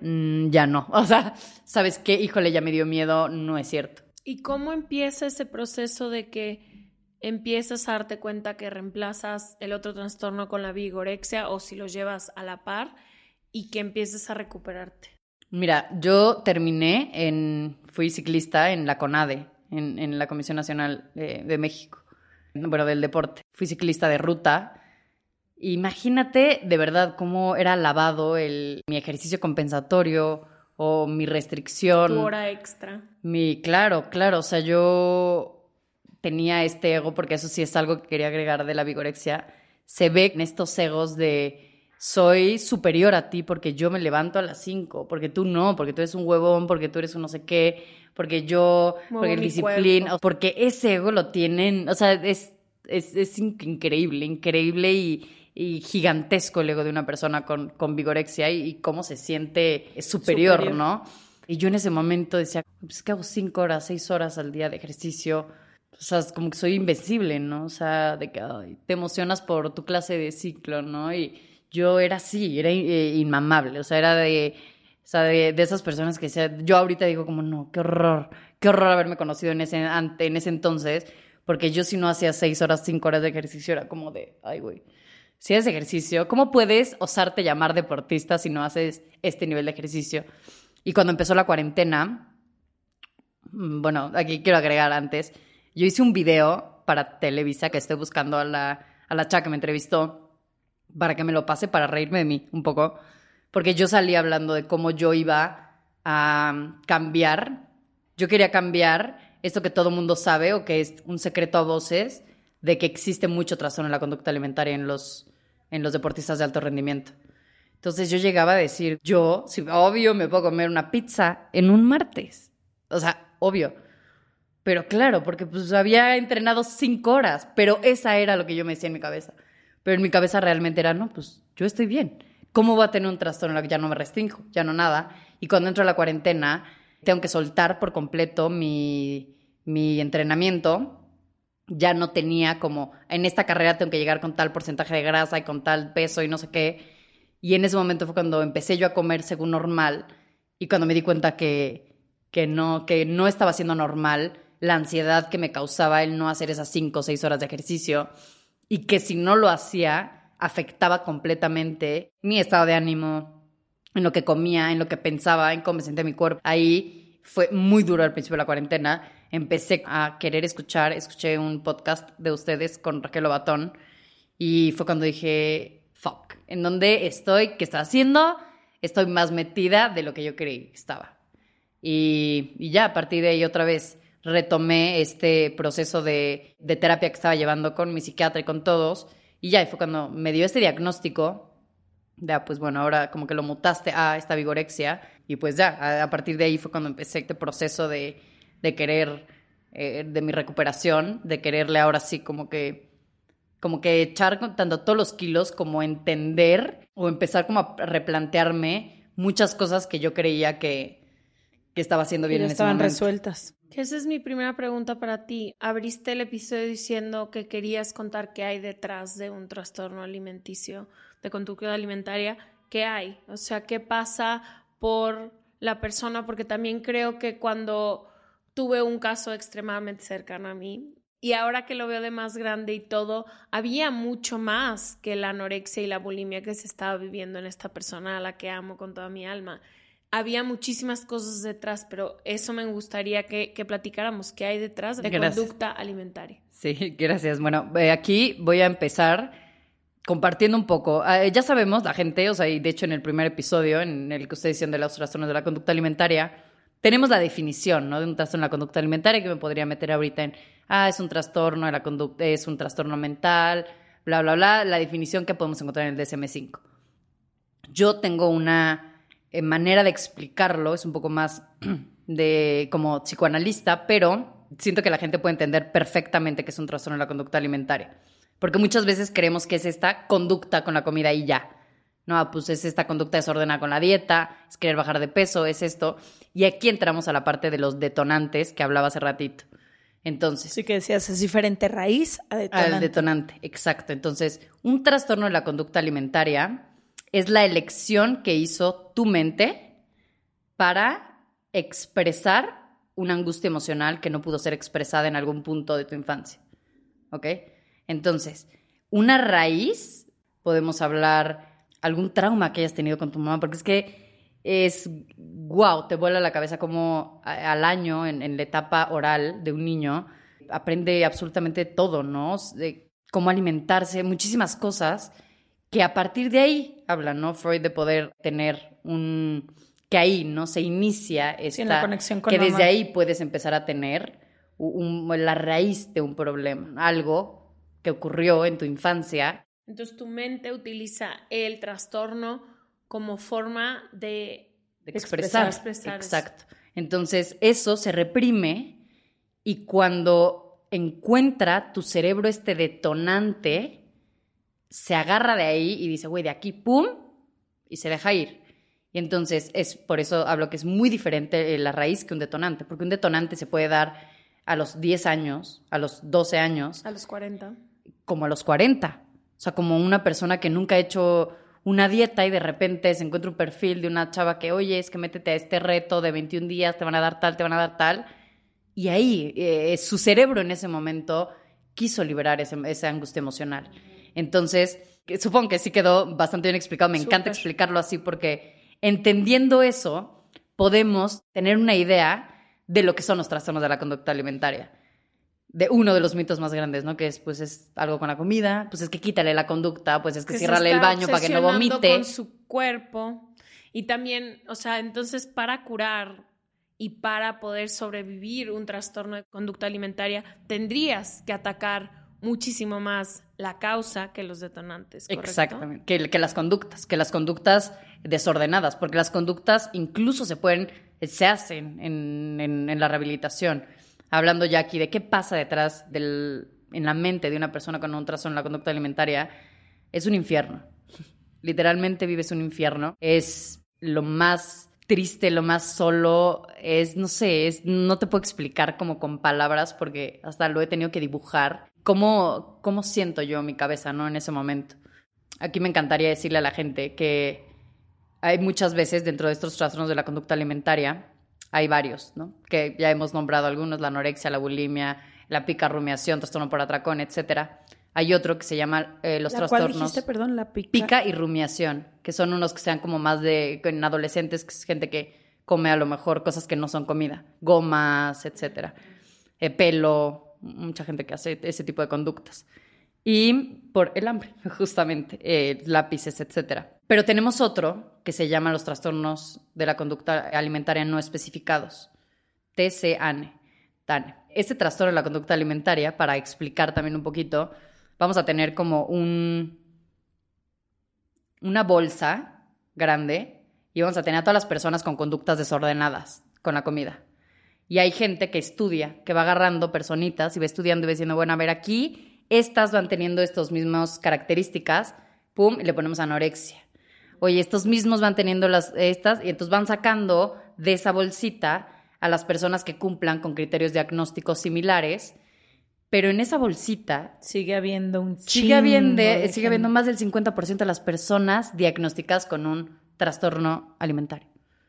mm, ya no. O sea, ¿sabes qué? Híjole, ya me dio miedo, no es cierto. ¿Y cómo empieza ese proceso de que empiezas a darte cuenta que reemplazas el otro trastorno con la vigorexia o si los llevas a la par y que empiezas a recuperarte? Mira, yo terminé en, fui ciclista en la CONADE, en, la Comisión Nacional de, de México, bueno, del deporte. Fui ciclista de ruta Imagínate de verdad cómo era lavado el, mi ejercicio compensatorio o mi restricción. Tu hora extra. Mi, claro, claro. O sea, yo tenía este ego, porque eso sí es algo que quería agregar de la vigorexia. Se ve en estos egos de soy superior a ti porque yo me levanto a las 5, porque tú no, porque tú eres un huevón, porque tú eres un no sé qué, porque yo, porque el disciplina, porque ese ego lo tienen, o sea, es, es, es increíble, increíble y y gigantesco el ego de una persona con, con vigorexia y, cómo se siente superior, ¿no? Y yo en ese momento decía, pues que hago cinco horas, seis horas al día de ejercicio. O sea, como que soy invencible, ¿no? O sea, de que te emocionas por tu clase de ciclo, ¿no? Y yo era así, era eh, inmamable. O sea, era de, o sea, de, esas personas que sea, yo ahorita digo como, no, qué horror, qué horror haberme conocido en ese, en ese entonces, porque yo si no hacía seis horas, cinco horas de ejercicio era como de, ay, güey si haces ejercicio, ¿cómo puedes osarte llamar deportista si no haces este nivel de ejercicio? Y cuando empezó la cuarentena, mm, bueno, aquí quiero agregar antes, yo hice un video para Televisa que estoy buscando a la, a la que me entrevistó para que me lo pase para reírme de mí un poco, porque yo salí hablando de cómo yo iba a cambiar, yo quería cambiar esto que todo mundo sabe o que es un secreto a voces de que existe mucho trastorno en la conducta alimentaria en los, en los deportistas de alto rendimiento. Entonces yo llegaba a decir, yo, si, obvio, me puedo comer una pizza en un martes. O sea, obvio. Pero claro, porque pues había entrenado cinco horas, pero esa era lo que yo me decía en mi cabeza. Pero en mi cabeza realmente era, no, pues yo estoy bien. ¿Cómo voy a tener un trastorno en el que ya no me restringo, ya no nada? Y cuando entro a la cuarentena, tengo que soltar por completo mi, mi entrenamiento ya no tenía como, en esta carrera tengo que llegar con tal porcentaje de grasa y con tal peso y no sé qué. Y en ese momento fue cuando empecé yo a comer según normal y cuando me di cuenta que, que, no, que no estaba siendo normal la ansiedad que me causaba el no hacer esas cinco o seis horas de ejercicio y que si no lo hacía afectaba completamente mi estado de ánimo, en lo que comía, en lo que pensaba, en cómo me sentía mi cuerpo. Ahí fue muy duro al principio de la cuarentena empecé a querer escuchar, escuché un podcast de ustedes con Raquel Obatón y fue cuando dije, fuck, ¿en dónde estoy? ¿Qué estoy haciendo? Estoy más metida de lo que yo creí estaba. Y, y ya a partir de ahí otra vez retomé este proceso de, de terapia que estaba llevando con mi psiquiatra y con todos. Y ya fue cuando me dio este diagnóstico. Ya, pues bueno, ahora como que lo mutaste a esta vigorexia. Y pues ya, a partir de ahí fue cuando empecé este proceso de, de querer, eh, de mi recuperación, de quererle ahora sí como que, como que echar tanto todos los kilos como entender o empezar como a replantearme muchas cosas que yo creía que, que estaba haciendo bien en ese estaban momento. resueltas. Que esa es mi primera pregunta para ti. Abriste el episodio diciendo que querías contar qué hay detrás de un trastorno alimenticio, de conducta alimentaria. ¿Qué hay? O sea, ¿qué pasa por la persona? Porque también creo que cuando tuve un caso extremadamente cercano a mí y ahora que lo veo de más grande y todo, había mucho más que la anorexia y la bulimia que se estaba viviendo en esta persona a la que amo con toda mi alma había muchísimas cosas detrás, pero eso me gustaría que, que platicáramos qué hay detrás de Gracias. conducta alimentaria. Sí, gracias. Bueno, eh, aquí voy a empezar compartiendo un poco. Eh, ya sabemos, la gente, o sea, y de hecho en el primer episodio, en el que ustedes dicen de los trastornos de la conducta alimentaria, tenemos la definición, ¿no? De un trastorno de la conducta alimentaria que me podría meter ahorita en, ah, es un trastorno de la conducta, es un trastorno mental, bla, bla, bla, la definición que podemos encontrar en el DSM-5. Yo tengo una eh, manera de explicarlo, es un poco más de como psicoanalista, pero siento que la gente puede entender perfectamente que es un trastorno de la conducta alimentaria. Porque muchas veces creemos que es esta conducta con la comida y ya. No, pues es esta conducta desordenada con la dieta, es querer bajar de peso, es esto. Y aquí entramos a la parte de los detonantes que hablaba hace ratito. Entonces, Sí que decías, es diferente raíz a detonante. al detonante, exacto. Entonces, un trastorno de la conducta alimentaria es la elección que hizo tu mente para expresar una angustia emocional que no pudo ser expresada en algún punto de tu infancia. ¿Ok? Entonces, una raíz, podemos hablar algún trauma que hayas tenido con tu mamá, porque es que es, wow, te vuela la cabeza como al año, en, en la etapa oral de un niño, aprende absolutamente todo, ¿no? De cómo alimentarse, muchísimas cosas que a partir de ahí habla, ¿no? Freud de poder tener un que ahí, ¿no? Se inicia esta la conexión con que mamá. desde ahí puedes empezar a tener un- la raíz de un problema, algo que ocurrió en tu infancia Entonces tu mente utiliza el trastorno como forma de, de expresar. Exacto. Entonces, eso se reprime y cuando encuentra tu cerebro este detonante, se agarra de ahí y dice, güey, de aquí, pum, y se deja ir. Y entonces, es por eso hablo que es muy diferente eh, la raíz que un detonante, porque un detonante se puede dar a los 10 años, a los 12 años, A los 40. como a los 40. O sea, como una persona que nunca ha hecho una dieta y de repente se encuentra un perfil de una chava que, oye, es que métete a este reto de 21 días, te van a dar tal, te van a dar tal. Y ahí eh, su cerebro en ese momento quiso liberar ese- esa angustia emocional. Entonces, supongo que sí quedó bastante bien explicado. Me encanta explicarlo así porque entendiendo eso, podemos tener una idea de lo que son los trastornos de la conducta alimentaria de uno de los mitos más grandes, ¿no? Que es, pues, es algo con la comida, pues es que quítale la conducta, pues es que, se ciérrale el baño para que no vomite. con su cuerpo y también, o sea, entonces para curar y para poder sobrevivir un trastorno de conducta alimentaria tendrías que atacar muchísimo más la causa que los detonantes, ¿correcto? Exactamente, que, que las conductas, que las conductas desordenadas, porque las conductas incluso se pueden, se hacen en, en- en la rehabilitación. Hablando ya aquí de qué pasa detrás del, en la mente de una persona con un trastorno en la conducta alimentaria, es un infierno. Literalmente vives un infierno. Es lo más triste, lo más solo, es, no sé, es, no te puedo explicar como con palabras porque hasta lo he tenido que dibujar. ¿Cómo, cómo siento yo mi cabeza, no? En ese momento. Aquí me encantaría decirle a la gente que hay muchas veces dentro de estos trastornos de la conducta alimentaria, hay varios, ¿no? Que ya hemos nombrado algunos, la anorexia, la bulimia, la pica rumiación, trastorno por atracón, etcétera. Hay otro que se llama eh, los ¿La cual trastornos dijiste, perdón? La pica. pica y rumiación, que son unos que sean como más de en adolescentes, que es gente que come a lo mejor cosas que no son comida, gomas, etcétera. eh, pelo, mucha gente que hace ese tipo de conductas. Y por el hambre, justamente, eh, lápices, etc. Pero tenemos otro que se llama los trastornos de la conducta alimentaria no especificados. TANE. Este trastorno de la conducta alimentaria, para explicar también un poquito, vamos a tener como un, una bolsa grande y vamos a tener a todas las personas con conductas desordenadas con la comida. Y hay gente que estudia, que va agarrando personitas y va estudiando y va diciendo, bueno, a ver, aquí estas van teniendo estas mismas características, pum, y le ponemos anorexia. Oye, estos mismos van teniendo las estas y entonces van sacando de esa bolsita a las personas que cumplan con criterios diagnósticos similares, pero en esa bolsita sigue habiendo un sigue habiendo, de sigue habiendo más del 50% de las personas diagnosticadas con un trastorno alimentario.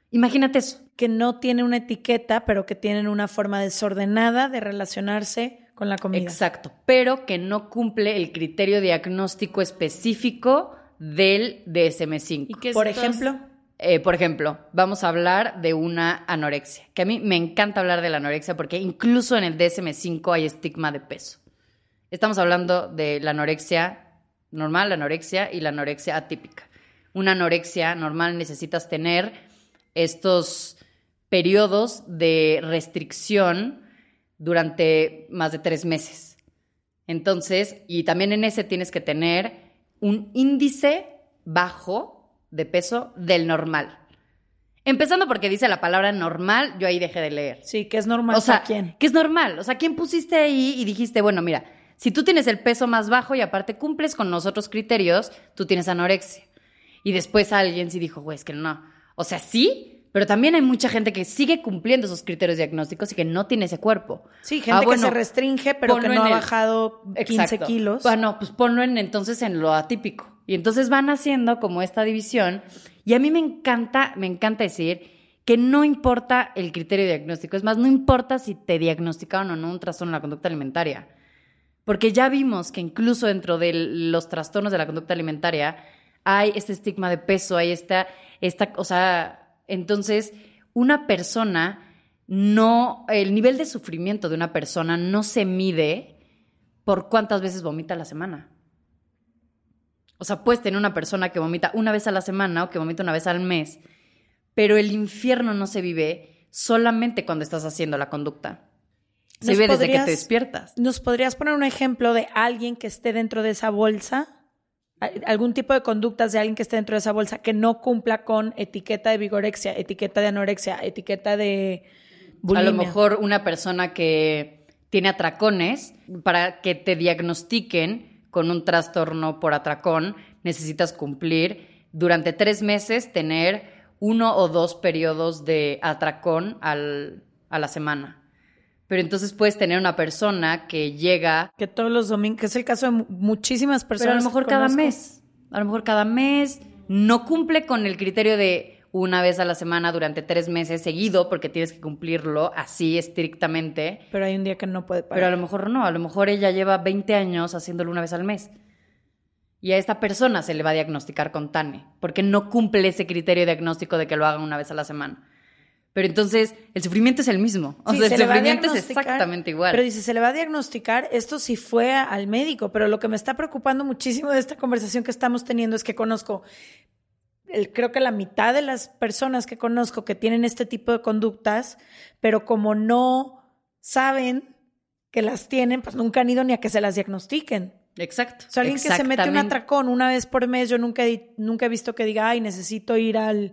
Imagínate eso. que no tiene una etiqueta, pero que tienen una forma desordenada de relacionarse con la comida. Exacto, pero que no cumple el criterio diagnóstico específico del DSM-5. ¿Y qué es Por entonces? ejemplo, Eh, por ejemplo, vamos a hablar de una anorexia, que a mí me encanta hablar de la anorexia porque incluso en el DSM-5 hay estigma de peso. Estamos hablando de la anorexia normal, la anorexia y la anorexia atípica. Una anorexia normal necesitas tener estos periodos de restricción durante más de tres meses. Entonces, y también en ese tienes que tener un índice bajo de peso del normal. Empezando porque dice la palabra normal, yo ahí dejé de leer. sí, que es normal O sea, para quién. que es normal. O sea, ¿quién pusiste ahí y dijiste, bueno, mira, si tú tienes el peso más bajo y aparte cumples con los otros criterios, tú tienes anorexia. Y después alguien sí dijo, güey, es que no. O sea, sí, pero también hay mucha gente que sigue cumpliendo esos criterios diagnósticos y que no tiene ese cuerpo. Sí, gente Ah, que bueno, se restringe, pero que no ha el- bajado 15 Exacto. kilos. Bueno, pues ponlo en, entonces en lo atípico. Y entonces van haciendo como esta división. Y a mí me encanta, me encanta decir que no importa el criterio diagnóstico. Es más, no importa si te diagnosticaron o no un trastorno de la conducta alimentaria. Porque ya vimos que incluso dentro de los trastornos de la conducta alimentaria hay este estigma de peso, hay esta, esta, o sea, entonces una persona no, el nivel de sufrimiento de una persona no se mide por cuántas veces vomita a la semana. O sea, puedes tener una persona que vomita una vez a la semana o que vomita una vez al mes, pero el infierno no se vive solamente cuando estás haciendo la conducta. Se ¿Nos vive desde que te despiertas. ¿Nos podrías poner un ejemplo de alguien que esté dentro de esa bolsa? ¿Al- ¿Algún tipo de conductas de alguien que esté dentro de esa bolsa que no cumpla con etiqueta de vigorexia, etiqueta de anorexia, etiqueta de bulimia? A lo mejor una persona que tiene atracones, para que te diagnostiquen con un trastorno por atracón, necesitas cumplir durante tres meses tener uno o dos periodos de atracón al- a la semana. Pero entonces puedes tener una persona que llega Que todos los domingos, que es el caso de mu- muchísimas personas. pero a lo mejor cada mes. A lo mejor cada mes no cumple con el criterio de una vez a la semana durante tres meses seguido, porque tienes que cumplirlo así estrictamente. Pero hay un día que no puede parar. Pero a lo mejor no, a lo mejor ella lleva 20 años haciéndolo una vez al mes. Y a esta persona se le va a diagnosticar con TANE, porque no cumple ese criterio diagnóstico de que lo haga una vez a la semana. Pero entonces el sufrimiento es el mismo. O Sí, sea, el se sufrimiento es exactamente igual. Pero dice, se le va a diagnosticar, esto sí fue al médico, pero lo que me está preocupando muchísimo de esta conversación que estamos teniendo es que conozco, el- creo que la mitad de las personas que conozco que tienen este tipo de conductas, pero como no saben que las tienen, pues nunca han ido ni a que se las diagnostiquen. Exacto. O sea, alguien que se mete un atracón una vez por mes, yo nunca, he- nunca he visto que diga, ay, necesito ir al,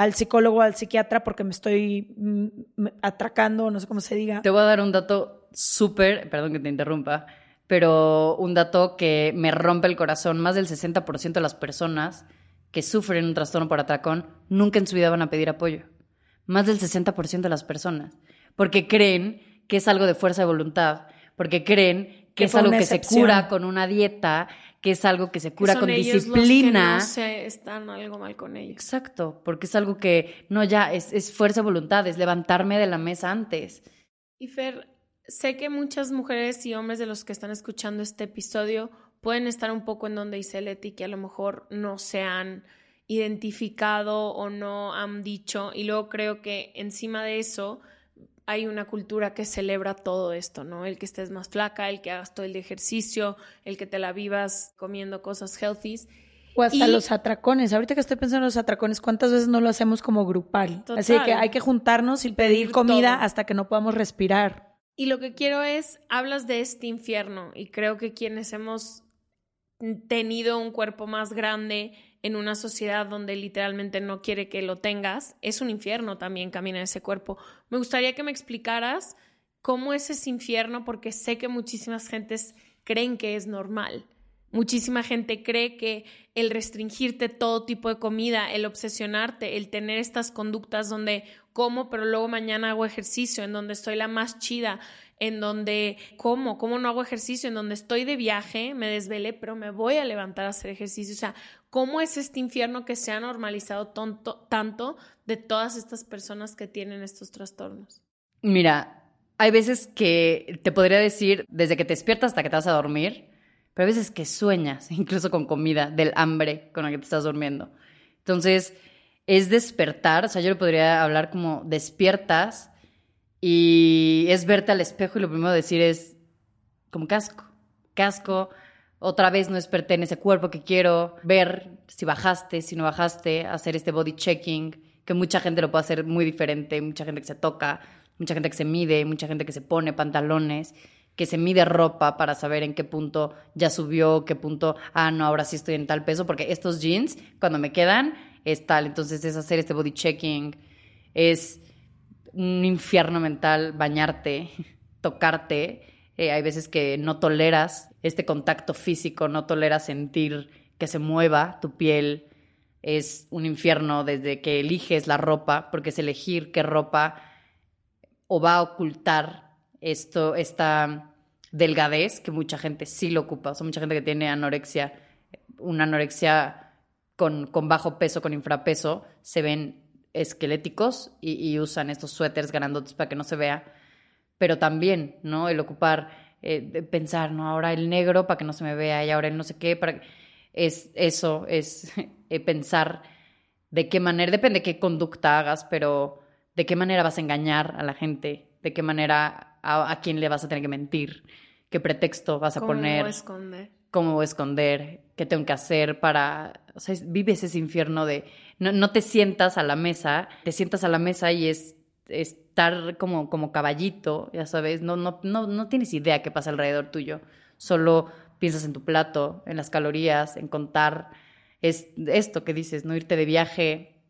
al psicólogo al psiquiatra porque me estoy mm, atracando, no sé cómo se diga. Te voy a dar un dato súper, perdón que te interrumpa, pero un dato que me rompe el corazón. Más del 60% de las personas que sufren un trastorno por atracón nunca en su vida van a pedir apoyo. Más del 60% de las personas. Porque creen que es algo de fuerza de voluntad, porque creen que Que es algo que se cura con una dieta, que es algo que se cura son con ellos los que disciplina. no sé, están algo mal con ellos. Exacto, porque es algo que, no, ya, es, es fuerza de voluntad, es levantarme de la mesa antes. Y Fer, sé que muchas mujeres y hombres de los que están escuchando este episodio pueden estar un poco en donde dice Leti que a lo mejor no se han identificado o no han dicho. Y luego creo que encima de eso hay una cultura que celebra todo esto, ¿no? El que estés más flaca, el que hagas todo el ejercicio, el que te la vivas comiendo cosas healthy. O hasta los atracones. Ahorita que estoy pensando en los atracones, ¿cuántas veces no lo hacemos como grupal? Así que hay que juntarnos y pedir, comida hasta que no podamos respirar. Y lo que quiero es, hablas de este infierno y creo que quienes hemos tenido un cuerpo más grande en una sociedad donde literalmente no quiere que lo tengas, es un infierno también caminar ese cuerpo. Me gustaría que me explicaras cómo es ese infierno porque sé que muchísimas gentes creen que es normal. Muchísima gente cree que el restringirte todo tipo de comida, el obsesionarte, el tener estas conductas donde como, pero luego mañana hago ejercicio, en donde estoy la más chida, en donde como, como no hago ejercicio, en donde estoy de viaje, me desvelé, pero me voy a levantar a hacer ejercicio. O sea, ¿cómo es este infierno que se ha normalizado tanto de todas estas personas que tienen estos trastornos? Mira, hay veces que te podría decir, desde que te despiertas hasta que te vas a dormir, pero hay veces que sueñas, incluso con comida, del hambre con la que te estás durmiendo. Entonces, es despertar, o sea, yo le podría hablar como despiertas y es verte al espejo y lo primero decir es como casco, casco, otra vez no desperté en ese cuerpo que quiero, ver si bajaste, si no bajaste, hacer este body checking, que mucha gente lo puede hacer muy diferente, mucha gente que se toca, mucha gente que se mide, mucha gente que se pone pantalones, que se mide ropa para saber en qué punto ya subió, qué punto, ah, no, ahora sí estoy en tal peso, porque estos jeans, cuando me quedan, es tal. Entonces es hacer este body checking, es un infierno mental bañarte, tocarte. Eh, hay veces que no toleras este contacto físico, no toleras sentir que se mueva tu piel. Es un infierno desde que eliges la ropa, porque es elegir qué ropa o va a ocultar esto, esta delgadez que mucha gente sí lo ocupa. O sea, mucha gente que tiene anorexia, una anorexia con, con bajo peso, con infrapeso, se ven esqueléticos y, usan estos suéteres grandotes para que no se vea, pero también, ¿no? El ocupar, eh, pensar, ¿no? Ahora el negro para que no se me vea y ahora el no sé qué, para es eso, es eh, pensar de qué manera, depende de qué conducta hagas, pero de qué manera vas a engañar a la gente, de qué manera a, quién le vas a tener que mentir, qué pretexto vas a poner. ¿Cómo esconder? ¿Cómo esconder? ¿Qué tengo que hacer para...? O sea, vives ese infierno de no, te sientas a la mesa, te sientas a la mesa y es estar como, como caballito, ya sabes, no, no, no, no tienes idea qué pasa alrededor tuyo, solo piensas en tu plato, en las calorías, en contar, es esto que dices, no irte de viaje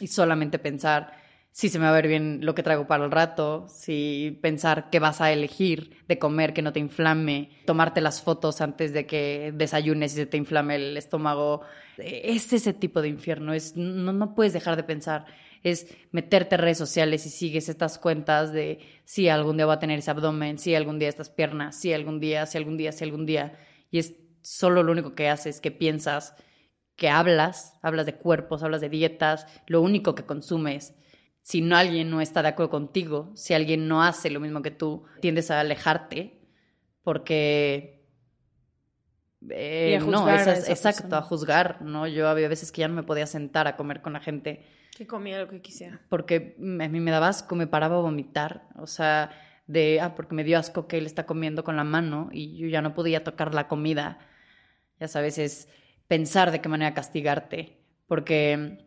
y solamente pensar si se me va a ver bien lo que traigo para el rato, si pensar qué vas a elegir de comer que no te inflame, tomarte las fotos antes de que desayunes y se te inflame el estómago. Es ese tipo de infierno, es, no, no puedes dejar de pensar. Es meterte en redes sociales y sigues estas cuentas de si algún día va a tener ese abdomen, si algún día estas piernas, si algún día, si algún día, si algún día. Y es solo lo único que haces, que piensas, que hablas, hablas de cuerpos, hablas de dietas, lo único que consumes si no alguien no está de acuerdo contigo, si alguien no hace lo mismo que tú, tiendes a alejarte porque eh, no, es, exacto, a juzgar, ¿no? Yo había veces que ya no me podía sentar a comer con la gente. Que comía lo que quisiera. Porque a mí me daba asco, me paraba a vomitar, o sea, de, ah, porque me dio asco que él está comiendo con la mano y yo ya no podía tocar la comida. Ya sabes, es pensar de qué manera castigarte, porque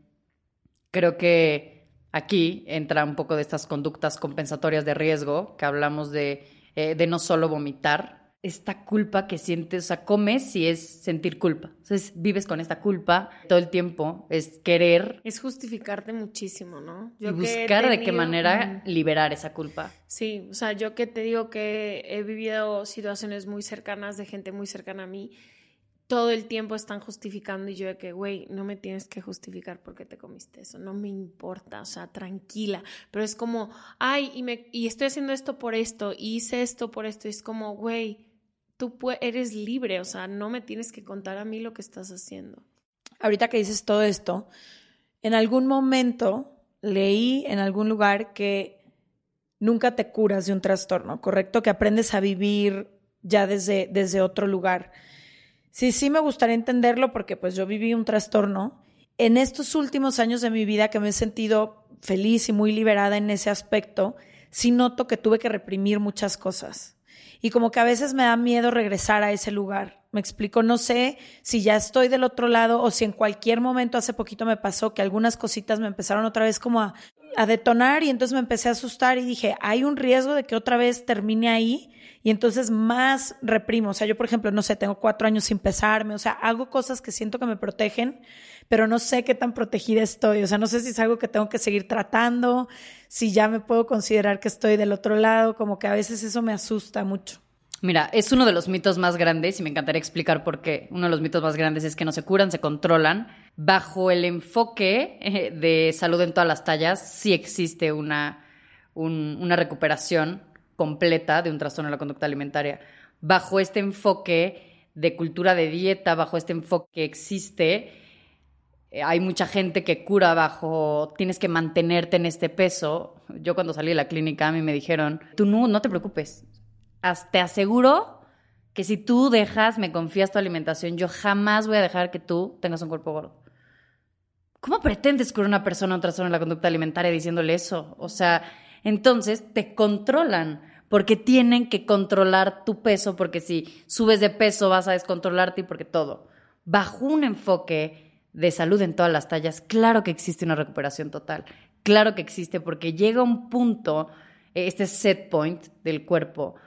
creo que Aquí entra un poco de estas conductas compensatorias de riesgo, que hablamos de, eh, de no solo vomitar, esta culpa que sientes, o sea, comes y es sentir culpa. Entonces vives con esta culpa todo el tiempo, es querer. Es justificarte muchísimo, ¿no? y buscar de qué manera liberar esa culpa. Sí, o sea, yo que te digo que he vivido situaciones muy cercanas de gente muy cercana a mí todo el tiempo están justificando y yo de que, güey, no me tienes que justificar porque te comiste eso, no me importa, o sea, tranquila, pero es como, ay, y, me, y estoy haciendo esto por esto, y hice esto por esto, y es como, güey, tú eres libre, o sea, no me tienes que contar a mí lo que estás haciendo. Ahorita que dices todo esto, en algún momento leí en algún lugar que nunca te curas de un trastorno, ¿correcto? Que aprendes a vivir ya desde, desde otro lugar. Sí, sí me gustaría entenderlo porque pues yo viví un trastorno. En estos últimos años de mi vida que me he sentido feliz y muy liberada en ese aspecto, sí noto que tuve que reprimir muchas cosas. Y como que a veces me da miedo regresar a ese lugar. Me explico, no sé si ya estoy del otro lado o si en cualquier momento hace poquito me pasó que algunas cositas me empezaron otra vez como a, a detonar y entonces me empecé a asustar y dije, hay un riesgo de que otra vez termine ahí y entonces más reprimo. O sea, yo, por ejemplo, no sé, tengo cuatro años sin pesarme, o sea, hago cosas que siento que me protegen, pero no sé qué tan protegida estoy. O sea, no sé si es algo que tengo que seguir tratando, si ya me puedo considerar que estoy del otro lado, como que a veces eso me asusta mucho. Mira, es uno de los mitos más grandes y me encantaría explicar por qué. Uno de los mitos más grandes es que no se curan, se controlan. Bajo el enfoque eh, de salud en todas las tallas, sí existe una, una recuperación completa de un trastorno de la conducta alimentaria. Bajo este enfoque de cultura de dieta, bajo este enfoque que existe, eh, hay mucha gente que cura bajo tienes que mantenerte en este peso. Yo cuando salí de la clínica a mí me dijeron, tú no, no te preocupes, te aseguro que si tú dejas, me confías tu alimentación, yo jamás voy a dejar que tú tengas un cuerpo gordo. ¿Cómo pretendes curar a una persona un trastorno de la conducta alimentaria diciéndole eso? O sea, entonces te controlan porque tienen que controlar tu peso, porque si subes de peso vas a descontrolarte y porque todo. Bajo un enfoque de salud en todas las tallas, claro que existe una recuperación total, claro que existe porque llega un punto, este set point del cuerpo,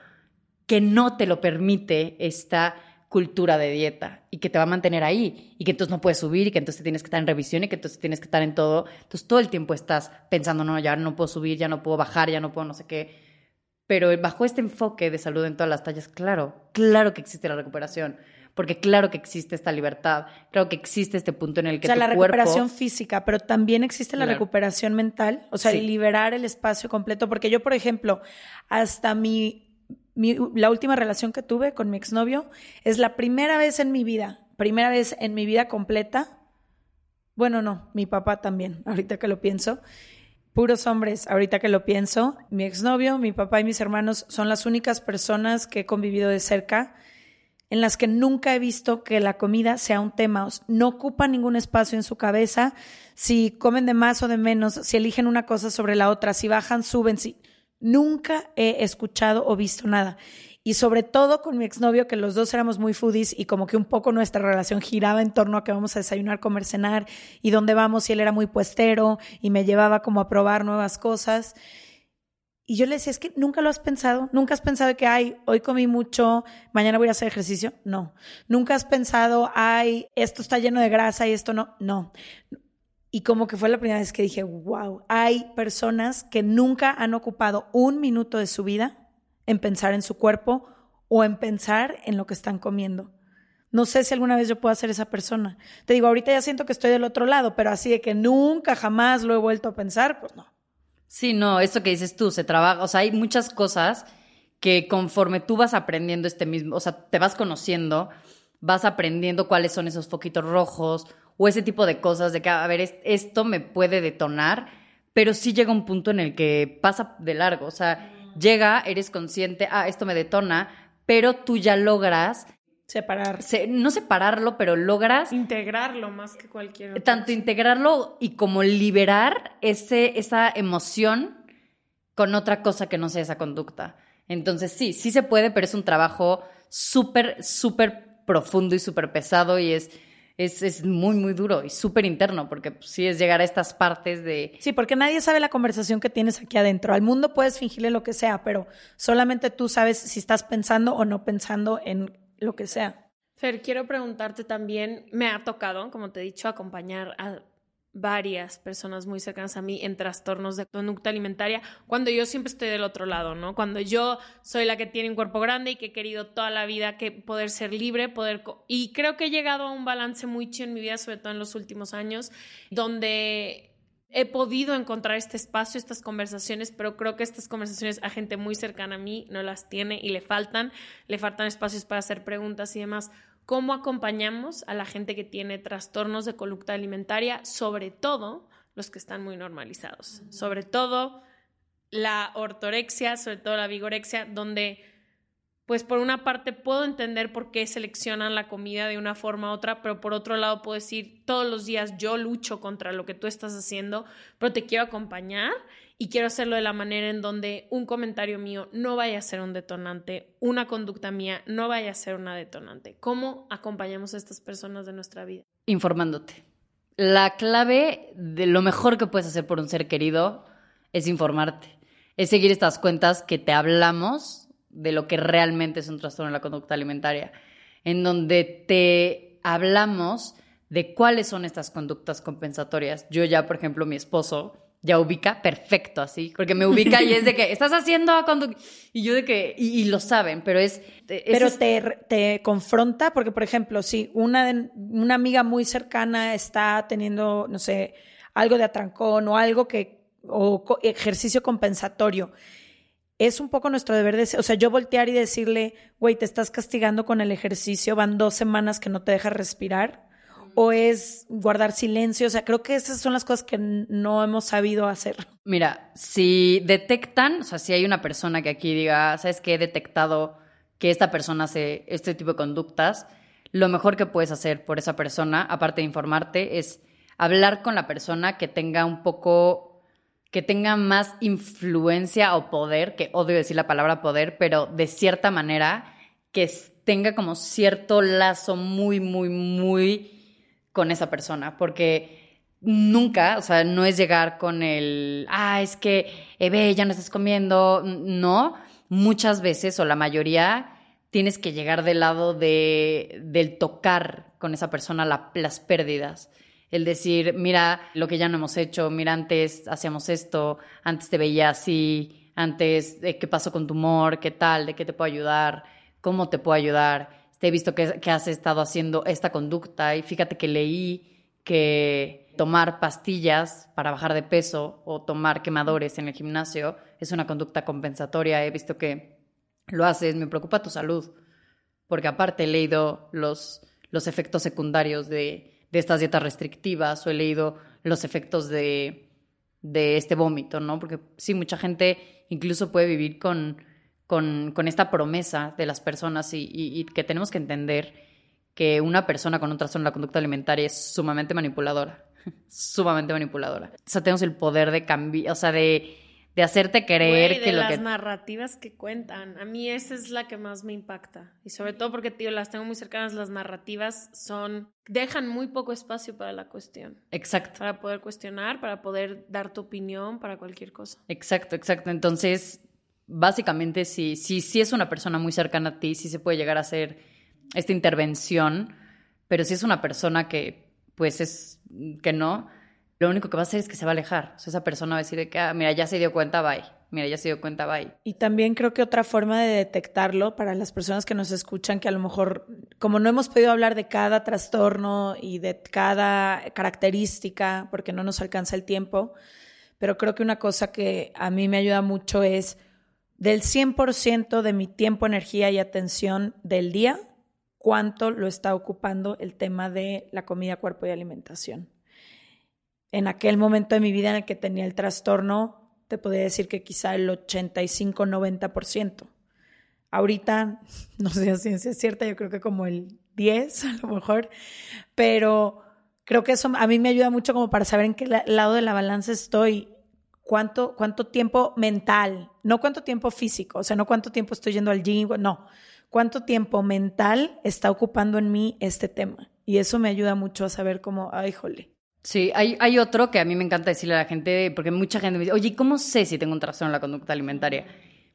que no te lo permite esta cultura de dieta y que te va a mantener ahí y que entonces no puedes subir y que entonces tienes que estar en revisión y que entonces tienes que estar en todo. Entonces todo el tiempo estás pensando, no, ya no puedo subir, ya no puedo bajar, ya no puedo no sé qué. Pero bajo este enfoque de salud en todas las tallas, claro, claro que existe la recuperación. Porque claro que existe esta libertad, claro que existe este punto en el que o sea, la cuerpo... recuperación física, pero también existe la recuperación mental, o sea, liberar el espacio completo. Porque yo, por ejemplo, hasta mi la última relación que tuve con mi exnovio es la primera vez en mi vida, primera vez en mi vida completa. Bueno, no, mi papá también, ahorita que lo pienso. Puros hombres, ahorita que lo pienso. Mi exnovio, mi papá y mis hermanos son las únicas personas que he convivido de cerca en las que nunca he visto que la comida sea un tema. No ocupa ningún espacio en su cabeza. Si comen de más o de menos, si eligen una cosa sobre la otra, si bajan, suben, si Nunca he escuchado o visto nada. Y sobre todo con mi exnovio, que los dos éramos muy foodies y como que un poco nuestra relación giraba en torno a que vamos a desayunar, comer, cenar y dónde vamos. Y él era muy puestero y me llevaba como a probar nuevas cosas. Y yo le decía, es que nunca lo has pensado, nunca has pensado que, ay, hoy comí mucho, mañana voy a hacer ejercicio. No. Nunca has pensado, ay, esto está lleno de grasa y esto no. No. Y como que fue la primera vez que dije, wow, hay personas que nunca han ocupado un minuto de su vida en pensar en su cuerpo o en pensar en lo que están comiendo. No sé si alguna vez yo puedo ser esa persona. Te digo, ahorita ya siento que estoy del otro lado, pero así de que nunca jamás lo he vuelto a pensar, pues no. Sí, no, eso que dices tú, se trabaja, o sea, hay muchas cosas que conforme tú vas aprendiendo este mismo, o sea, te vas conociendo, vas aprendiendo cuáles son esos foquitos rojos o ese tipo de cosas de que, a ver, esto me puede detonar, pero sí llega un punto en el que pasa de largo, o sea, llega, eres consciente, ah, esto me detona, pero tú ya logras separar. no separarlo, pero logras integrarlo más que cualquier Tanto integrarlo y como liberar ese, esa emoción con otra cosa que no sea esa conducta. Entonces sí, sí se puede, pero es un trabajo súper, súper profundo y súper pesado y es es, muy, muy duro y súper interno, porque pues, sí es llegar a estas partes de... Sí, porque nadie sabe la conversación que tienes aquí adentro. Al mundo puedes fingirle lo que sea, pero solamente tú sabes si estás pensando o no pensando en lo que sea. Fer, quiero preguntarte también, me ha tocado, como te he dicho, acompañar a varias personas muy cercanas a mí en trastornos de conducta alimentaria, cuando yo siempre estoy del otro lado, ¿no? Cuando yo soy la que tiene un cuerpo grande y que he querido toda la vida que poder ser libre, poder... Y creo que he llegado a un balance muy chido en mi vida, sobre todo en los últimos años, donde he podido encontrar este espacio, estas conversaciones, pero creo que estas conversaciones a gente muy cercana a mí no las tiene y le faltan, le faltan espacios para hacer preguntas y demás cómo acompañamos a la gente que tiene trastornos de conducta alimentaria, sobre todo los que están muy normalizados, sobre todo la ortorexia, sobre todo la vigorexia, donde pues por una parte puedo entender por qué seleccionan la comida de una forma u otra, pero por otro lado puedo decir, todos los días yo lucho contra lo que tú estás haciendo, pero te quiero acompañar y quiero hacerlo de la manera en donde un comentario mío no vaya a ser un detonante, una conducta mía no vaya a ser una detonante. ¿Cómo acompañamos a estas personas de nuestra vida? Informándote. La clave de lo mejor que puedes hacer por un ser querido es informarte, es seguir estas cuentas que te hablamos de lo que realmente es un trastorno de la conducta alimentaria, en donde te hablamos de cuáles son estas conductas compensatorias. Yo ya, por ejemplo, mi esposo ya ubica perfecto así, porque me ubica y es de que estás haciendo conducta y yo de que y, lo saben, pero es, pero te, te, confronta porque por ejemplo, si una una amiga muy cercana está teniendo, no sé, algo de atrancón o algo que o ejercicio compensatorio es un poco nuestro deber de, o sea, yo voltear y decirle, güey, te estás castigando con el ejercicio, van dos semanas que no te dejas respirar o es guardar silencio? O sea, creo que esas son las cosas que no hemos sabido hacer. Mira, si detectan, o sea, si hay una persona que aquí diga, ¿sabes qué? He detectado que esta persona hace este tipo de conductas, lo mejor que puedes hacer por esa persona, aparte de informarte, es hablar con la persona que tenga un poco, que tenga más influencia o poder, que odio decir la palabra poder, pero de cierta manera que tenga como cierto lazo muy, muy, muy con esa persona, porque nunca, o sea, no es llegar con el, ah, es que, ve, ya no estás comiendo, no, muchas veces o la mayoría tienes que llegar del lado de, del tocar con esa persona las pérdidas. El decir, mira lo que ya no hemos hecho, mira, antes hacíamos esto, antes te veía así, antes, eh, ¿qué pasó con tu humor? ¿Qué tal? ¿De qué te puedo ayudar? ¿Cómo te puedo ayudar? Te he visto que, has estado haciendo esta conducta y fíjate que leí que tomar pastillas para bajar de peso o tomar quemadores en el gimnasio es una conducta compensatoria. He visto que lo haces, me preocupa tu salud, porque aparte he leído los, los efectos secundarios de, de estas dietas restrictivas o he leído los efectos de, de este vómito, ¿no? Porque sí, mucha gente incluso puede vivir con con, con esta promesa de las personas y, que tenemos que entender que una persona con un trastorno de la conducta alimentaria es sumamente manipuladora, sumamente manipuladora. O sea, tenemos el poder de cambiar, o sea, de, de hacerte creer que lo las narrativas que cuentan. A mí esa es la que más me impacta. Y sobre todo porque, tío, las tengo muy cercanas, las narrativas son... dejan muy poco espacio para la cuestión. Exacto. Para poder cuestionar, para poder dar tu opinión, para cualquier cosa. Exacto, exacto. Entonces, básicamente si, si, si es una persona muy cercana a ti, sí se puede llegar a hacer esta intervención, pero si es una persona que pues es que no, lo único que va a hacer es que se va a alejar. O esa persona va a decir que, ah, mira, ya se dio cuenta, bye. Mira, ya se dio cuenta, bye. Y también creo que otra forma de detectarlo para las personas que nos escuchan, que a lo mejor, como no hemos podido hablar de cada trastorno y de cada característica, porque no nos alcanza el tiempo, pero creo que una cosa que a mí me ayuda mucho es del 100% de mi tiempo, energía y atención del día, cuánto lo está ocupando el tema de la comida, cuerpo y alimentación. En aquel momento de mi vida en el que tenía el trastorno, te podría decir que quizá el 85-90%. Ahorita, no sé si es cierta, yo creo que como el 10 a lo mejor, pero creo que eso a mí me ayuda mucho como para saber en qué lado de la balanza estoy cuánto, cuánto tiempo mental, no cuánto tiempo físico, o sea, no cuánto tiempo estoy yendo al gym, no, cuánto tiempo mental está ocupando en mí este tema. Y eso me ayuda mucho a saber cómo, ay, jole. Sí, hay, hay otro que a mí me encanta decirle a la gente, porque mucha gente me dice, oye, ¿cómo sé si tengo un trastorno en la conducta alimentaria?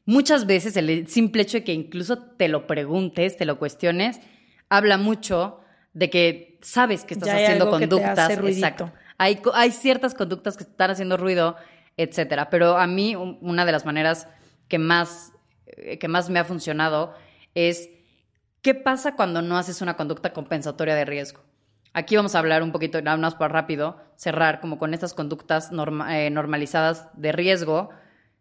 Muchas veces el simple hecho de que incluso te lo preguntes, te lo cuestiones, habla mucho de que sabes que estás haciendo conductas. exacto. Hay, hay ciertas conductas que están haciendo ruido etcétera. Pero a mí, una de las maneras que más, eh, que más me ha funcionado es qué pasa cuando no haces una conducta compensatoria de riesgo. Aquí vamos a hablar un poquito, nada más para rápido, cerrar como con estas conductas eh, normalizadas de riesgo.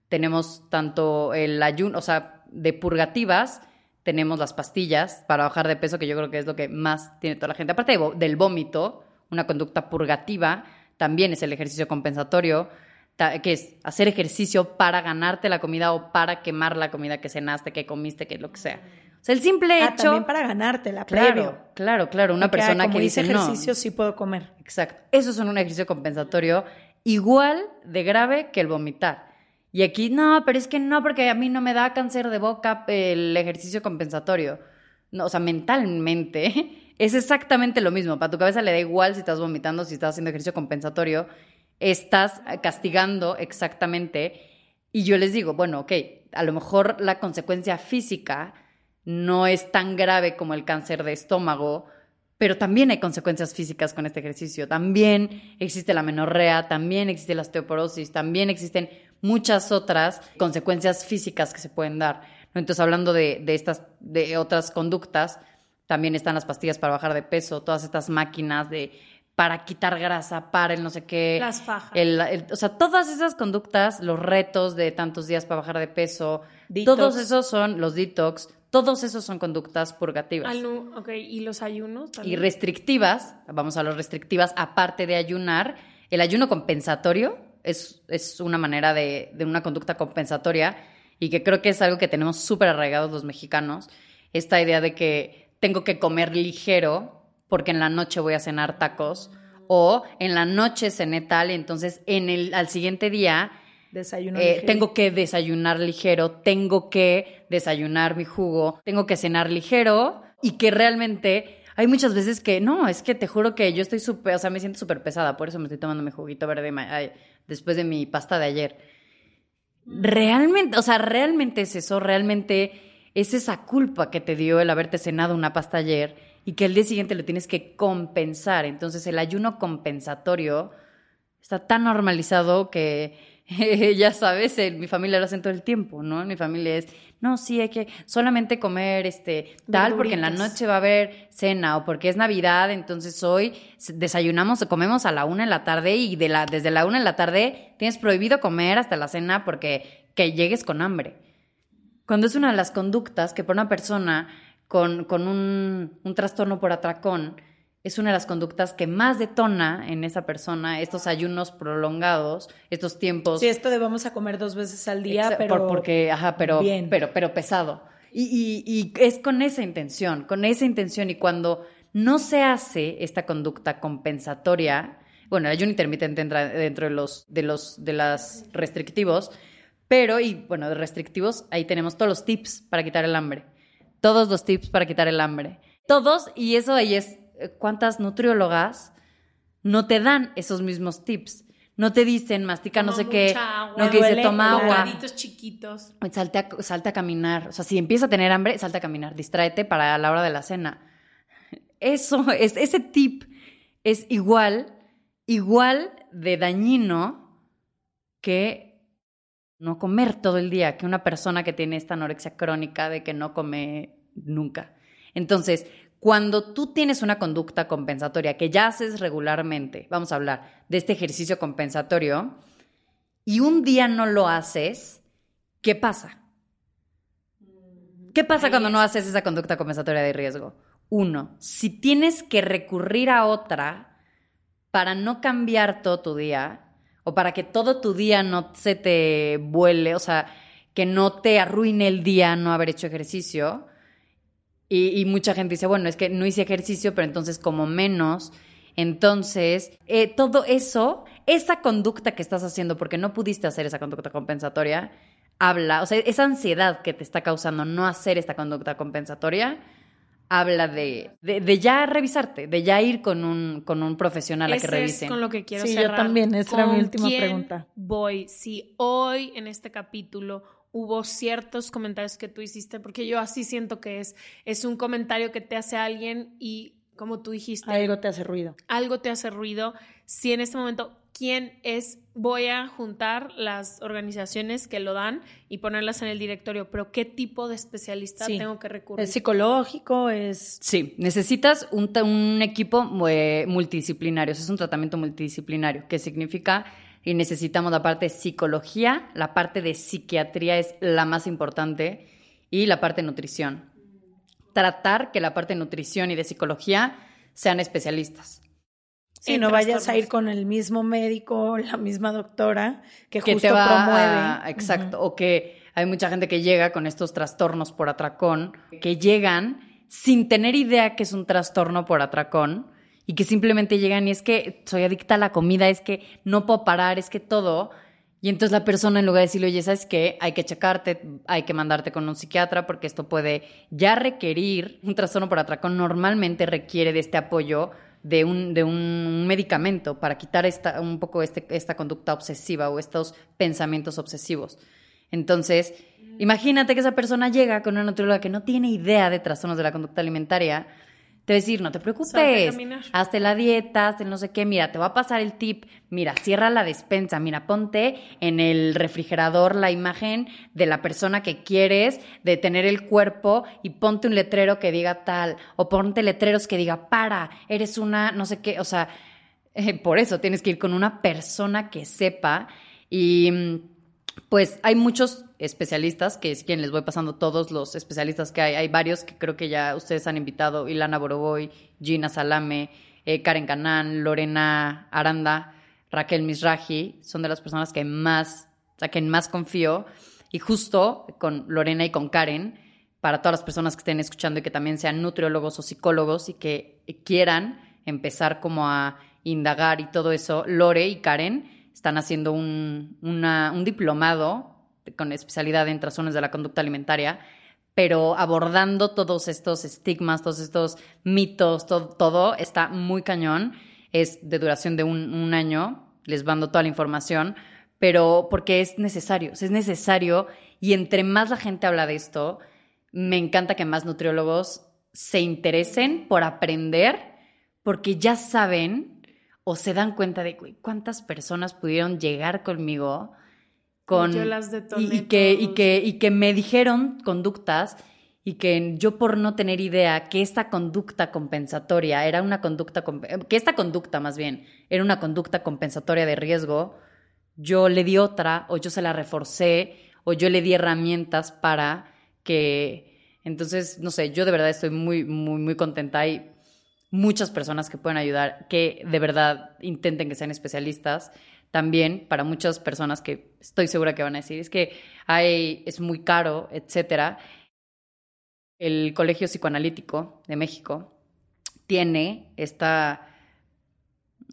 Tenemos tanto el ayuno, o sea, de purgativas, tenemos las pastillas para bajar de peso, que yo creo que es lo que más tiene toda la gente. Aparte del vómito, una conducta purgativa, también es el ejercicio compensatorio que es hacer ejercicio para ganarte la comida o para quemar la comida que cenaste, que comiste, que lo que sea. O sea, el simple ah, hecho. También para ganártela, claro, Claro, claro. Una persona que dice no. ejercicio sí puedo comer. Exacto. Eso es un ejercicio compensatorio igual de grave que el vomitar. Y aquí, no, pero es que no, porque a mí no me da cáncer de boca el ejercicio compensatorio. No, o sea, mentalmente es exactamente lo mismo. Para tu cabeza le da igual si estás vomitando, si estás haciendo ejercicio compensatorio. Estás castigando exactamente. Y yo les digo, bueno, ok, a lo mejor la consecuencia física no es tan grave como el cáncer de estómago, pero también hay consecuencias físicas con este ejercicio. También existe la menorrea, también existe la osteoporosis, también existen muchas otras consecuencias físicas que se pueden dar. Entonces, hablando de, estas, de otras conductas, también están las pastillas para bajar de peso, todas estas máquinas de para quitar grasa, para el no sé qué. Las fajas. o sea, todas esas conductas, los retos de tantos días para bajar de peso, todos esos son los detox, todos esos son conductas purgativas. ok, ¿y los ayunos? Y restrictivas, vamos a las restrictivas, aparte de ayunar, el ayuno compensatorio es, es una manera de, de una conducta compensatoria y que creo que es algo que tenemos súper arraigados los mexicanos, esta idea de que tengo que comer ligero porque en la noche voy a cenar tacos o en la noche cené tal entonces en el, al siguiente día eh, tengo que desayunar ligero, tengo que desayunar mi jugo, tengo que cenar ligero y que realmente hay muchas veces que no, es que te juro que yo estoy súper, o sea, me siento súper pesada, por eso me estoy tomando mi juguito verde después de mi pasta de ayer. Realmente, o sea, realmente es eso, realmente es esa culpa que te dio el haberte cenado una pasta ayer y que el día siguiente lo tienes que compensar. Entonces el ayuno compensatorio está tan normalizado que ya sabes, en mi familia lo hacen todo el tiempo, ¿no? En mi familia es, no, sí, hay que solamente comer este tal porque en la noche va a haber cena o porque es Navidad, entonces hoy desayunamos o comemos a la una en la tarde y de la, desde la una en la tarde tienes prohibido comer hasta la cena porque que llegues con hambre. Cuando es una de las conductas que por una persona con, un, trastorno por atracón, es una de las conductas que más detona en esa persona estos ayunos prolongados, estos tiempos. Sí, esto de vamos a comer dos veces al día, pero. porque, ajá, pero, pero, pero pesado. Y, y, es con esa intención, con esa intención. Y cuando no se hace esta conducta compensatoria, bueno, el ayuno intermitente entra dentro de los, de los, de las restrictivos, pero, y bueno, de restrictivos, ahí tenemos todos los tips para quitar el hambre todos los tips para quitar el hambre. Todos, y eso ahí es eh, cuántas nutriólogas no te dan esos mismos tips. No te dicen, mastica no sé qué, no que dice, toma agua. chiquitos. Salte a, salte a caminar. O sea, si empieza a tener hambre, salte a caminar. Distráete para la hora de la cena. Eso, es, ese tip es igual, igual de dañino que no comer todo el día que una persona que tiene esta anorexia crónica de que no come nunca. Entonces, cuando tú tienes una conducta compensatoria que ya haces regularmente, vamos a hablar de este ejercicio compensatorio, y un día no lo haces, ¿qué pasa? ¿Qué pasa cuando no haces esa conducta compensatoria de riesgo? Uno, si tienes que recurrir a otra para no cambiar todo tu día, o para que todo tu día no se te vuele, o sea, que no te arruine el día no haber hecho ejercicio. Y, mucha gente dice, bueno, es que no hice ejercicio, pero entonces como menos. Entonces, eh, todo eso, esa conducta que estás haciendo porque no pudiste hacer esa conducta compensatoria, habla, o sea, esa ansiedad que te está causando no hacer esta conducta compensatoria, habla de, de, ya revisarte, de ya ir con un, con un profesional a que revise. Es con lo que quiero sí, cerrar. yo también, esa era mi última pregunta. Voy, si hoy en este capítulo hubo ciertos comentarios que tú hiciste, porque yo así siento que es, es un comentario que te hace alguien y como tú dijiste. Algo te hace ruido. Algo te hace ruido. Si en este momento quién es, voy a juntar las organizaciones que lo dan y ponerlas en el directorio, pero ¿qué tipo de especialista tengo que recurrir? ¿Es psicológico? ¿Es...? Sí, necesitas un, equipo eh, multidisciplinario, es un tratamiento multidisciplinario, que significa y necesitamos la parte de psicología, la parte de psiquiatría es la más importante y la parte de nutrición. Tratar que la parte de nutrición y de psicología sean especialistas. Sí, no vayas a ir con el mismo médico, la misma doctora que, justo promueve. exacto, o que hay mucha gente que llega con estos trastornos por atracón, que llegan sin tener idea que es un trastorno por atracón y que simplemente llegan y es que soy adicta a la comida, es que no puedo parar, es que todo. Y entonces la persona, en lugar de decirle, oye, ¿sabes qué? Hay que checarte, hay que mandarte con un psiquiatra porque esto puede ya requerir un trastorno por atracón. Normalmente requiere de este apoyo de un, de un medicamento para quitar esta, un poco este, esta conducta obsesiva o estos pensamientos obsesivos. Entonces, imagínate que esa persona llega con una nutrióloga que no tiene idea de trastornos de la conducta alimentaria te voy a decir, no te preocupes, hazte la dieta, hazte no sé qué, mira, te va a pasar el tip, mira, cierra la despensa, mira, ponte en el refrigerador la imagen de la persona que quieres, de tener el cuerpo y ponte un letrero que diga tal, o ponte letreros que diga, para, eres una, no sé qué, o sea, por eso tienes que ir con una persona que sepa. Y mm, pues hay muchos especialistas, que es quien les voy pasando todos los especialistas que hay. Hay varios que creo que ya ustedes han invitado, Ilana Boroboy, Gina Salame, eh, Karen Canán, Lorena Aranda, Raquel Misraji, son de las personas que más, o sea, más confío. Y justo con Lorena y con Karen, para todas las personas que estén escuchando y que también sean nutriólogos o psicólogos y que quieran empezar como a indagar y todo eso, Lore y Karen están haciendo un, un diplomado con especialidad en trastornos de la conducta alimentaria, pero abordando todos estos estigmas, todos estos mitos, todo, está muy cañón. Es de duración de un, un año, les mando toda la información, pero porque es necesario, es necesario y entre más la gente habla de esto, me encanta que más nutriólogos se interesen por aprender, porque ya saben o se dan cuenta de cuántas personas pudieron llegar conmigo con y, que y que y que me dijeron conductas y que yo por no tener idea que esta conducta compensatoria era una conducta que esta conducta más bien era una conducta compensatoria de riesgo, yo le di otra o yo se la reforcé o yo le di herramientas para que entonces no sé, yo de verdad estoy muy muy muy contenta hay muchas personas que pueden ayudar que de verdad intenten que sean especialistas también para muchas personas que estoy segura que van a decir, es que hay, es muy caro, etcétera. El Colegio Psicoanalítico de México tiene esta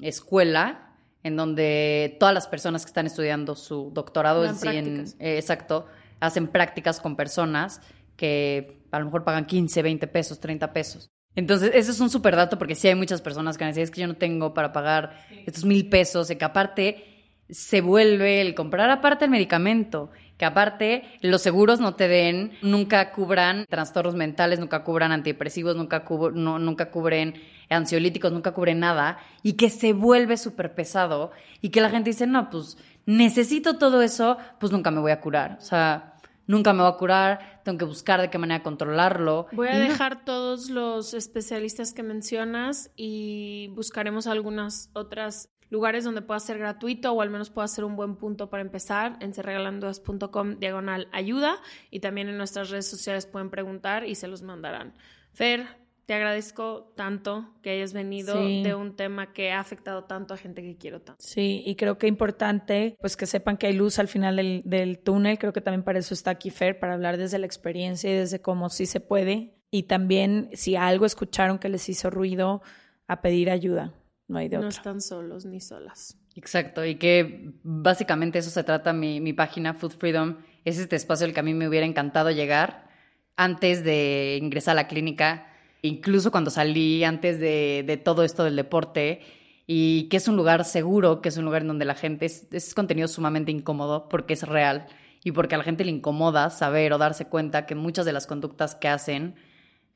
escuela en donde todas las personas que están estudiando su doctorado en, eh, exacto, hacen prácticas con personas que a lo mejor pagan 15, 20 pesos, 30 pesos. Entonces, ese es un súper dato porque sí hay muchas personas que decir, es que yo no tengo para pagar estos mil pesos, que aparte se vuelve el comprar aparte el medicamento, que aparte los seguros no te den, nunca cubran trastornos mentales, nunca cubran antidepresivos, nunca, nunca cubren ansiolíticos, nunca cubren nada, y que se vuelve súper pesado y que la gente dice, no, pues necesito todo eso, pues nunca me voy a curar. O sea, nunca me voy a curar, tengo que buscar de qué manera controlarlo. Voy a dejar todos los especialistas que mencionas y buscaremos algunas otras lugares donde pueda ser gratuito o al menos pueda ser un buen punto para empezar en serregalandudas.com diagonal ayuda y también en nuestras redes sociales pueden preguntar y se los mandarán. Fer, te agradezco tanto que hayas venido de un tema que ha afectado tanto a gente que quiero tanto. Sí, y creo que es importante pues que sepan que hay luz al final del, del túnel. Creo que también para eso está aquí Fer, para hablar desde la experiencia y desde cómo sí se puede. Y también si algo escucharon que les hizo ruido, a pedir ayuda. No hay de No están solos ni solas. Exacto, y que básicamente eso se trata mi, mi página Food Freedom. Es este espacio al que a mí me hubiera encantado llegar antes de ingresar a la clínica incluso cuando salí antes de, todo esto del deporte, y que es un lugar seguro, que es un lugar en donde la gente es, contenido sumamente incómodo porque es real y porque a la gente le incomoda saber o darse cuenta que muchas de las conductas que hacen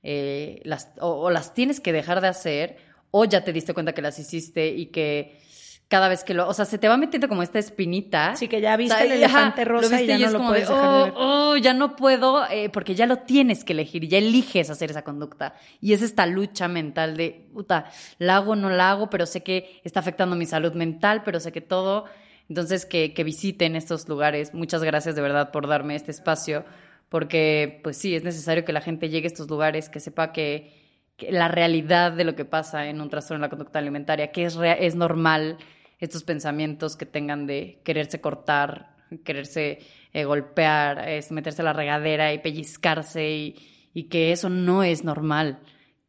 eh, o, las tienes que dejar de hacer o ya te diste cuenta que las hiciste y que cada vez que lo, o sea, se te va metiendo como esta espinita. Sí, que ya viste el elefante rosa y ya no lo puedes dejar de ver. Oh, oh, ya no puedo, eh, porque ya lo tienes que elegir, ya eliges hacer esa conducta. Y es esta lucha mental de, puta, la hago, no la hago, pero sé que está afectando mi salud mental, pero sé que todo. Entonces, que, que visiten estos lugares. Muchas gracias de verdad por darme este espacio, porque, pues sí, es necesario que la gente llegue a estos lugares, que sepa que, la realidad de lo que pasa en un trastorno de la conducta alimentaria, que es, es normal estos pensamientos que tengan de quererse cortar, quererse eh, golpear, meterse a la regadera y pellizcarse y, y que eso no es normal,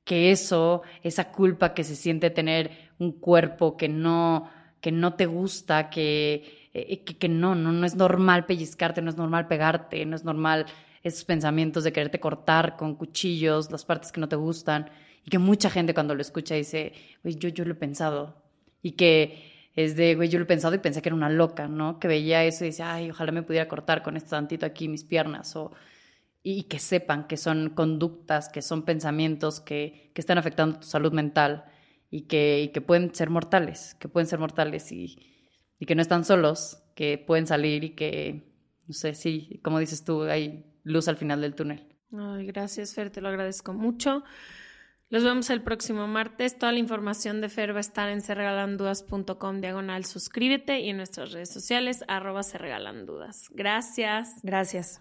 que eso, esa culpa que se siente tener un cuerpo que no, que no te gusta, que eh, que, no, no, no es normal pellizcarte, no es normal pegarte, no es normal esos pensamientos de quererte cortar con cuchillos las partes que no te gustan y que mucha gente cuando lo escucha dice, güey, yo, yo lo he pensado y que es de, güey, yo lo he pensado y pensé que era una loca, ¿no? Que veía eso y dice, ay, ojalá me pudiera cortar con este tantito aquí mis piernas o y que sepan que son conductas, que son pensamientos que, que están afectando tu salud mental y que, y que pueden ser mortales, que pueden ser mortales y, y que no están solos, que pueden salir y que, no sé, sí, como dices tú, hay luz al final del túnel. Ay, gracias, Fer, te lo agradezco mucho. Los vemos el próximo martes. Toda la información de Fer va a estar en serregalandudas.com diagonal suscríbete y en nuestras redes sociales arroba serregalandudas. Gracias. Gracias.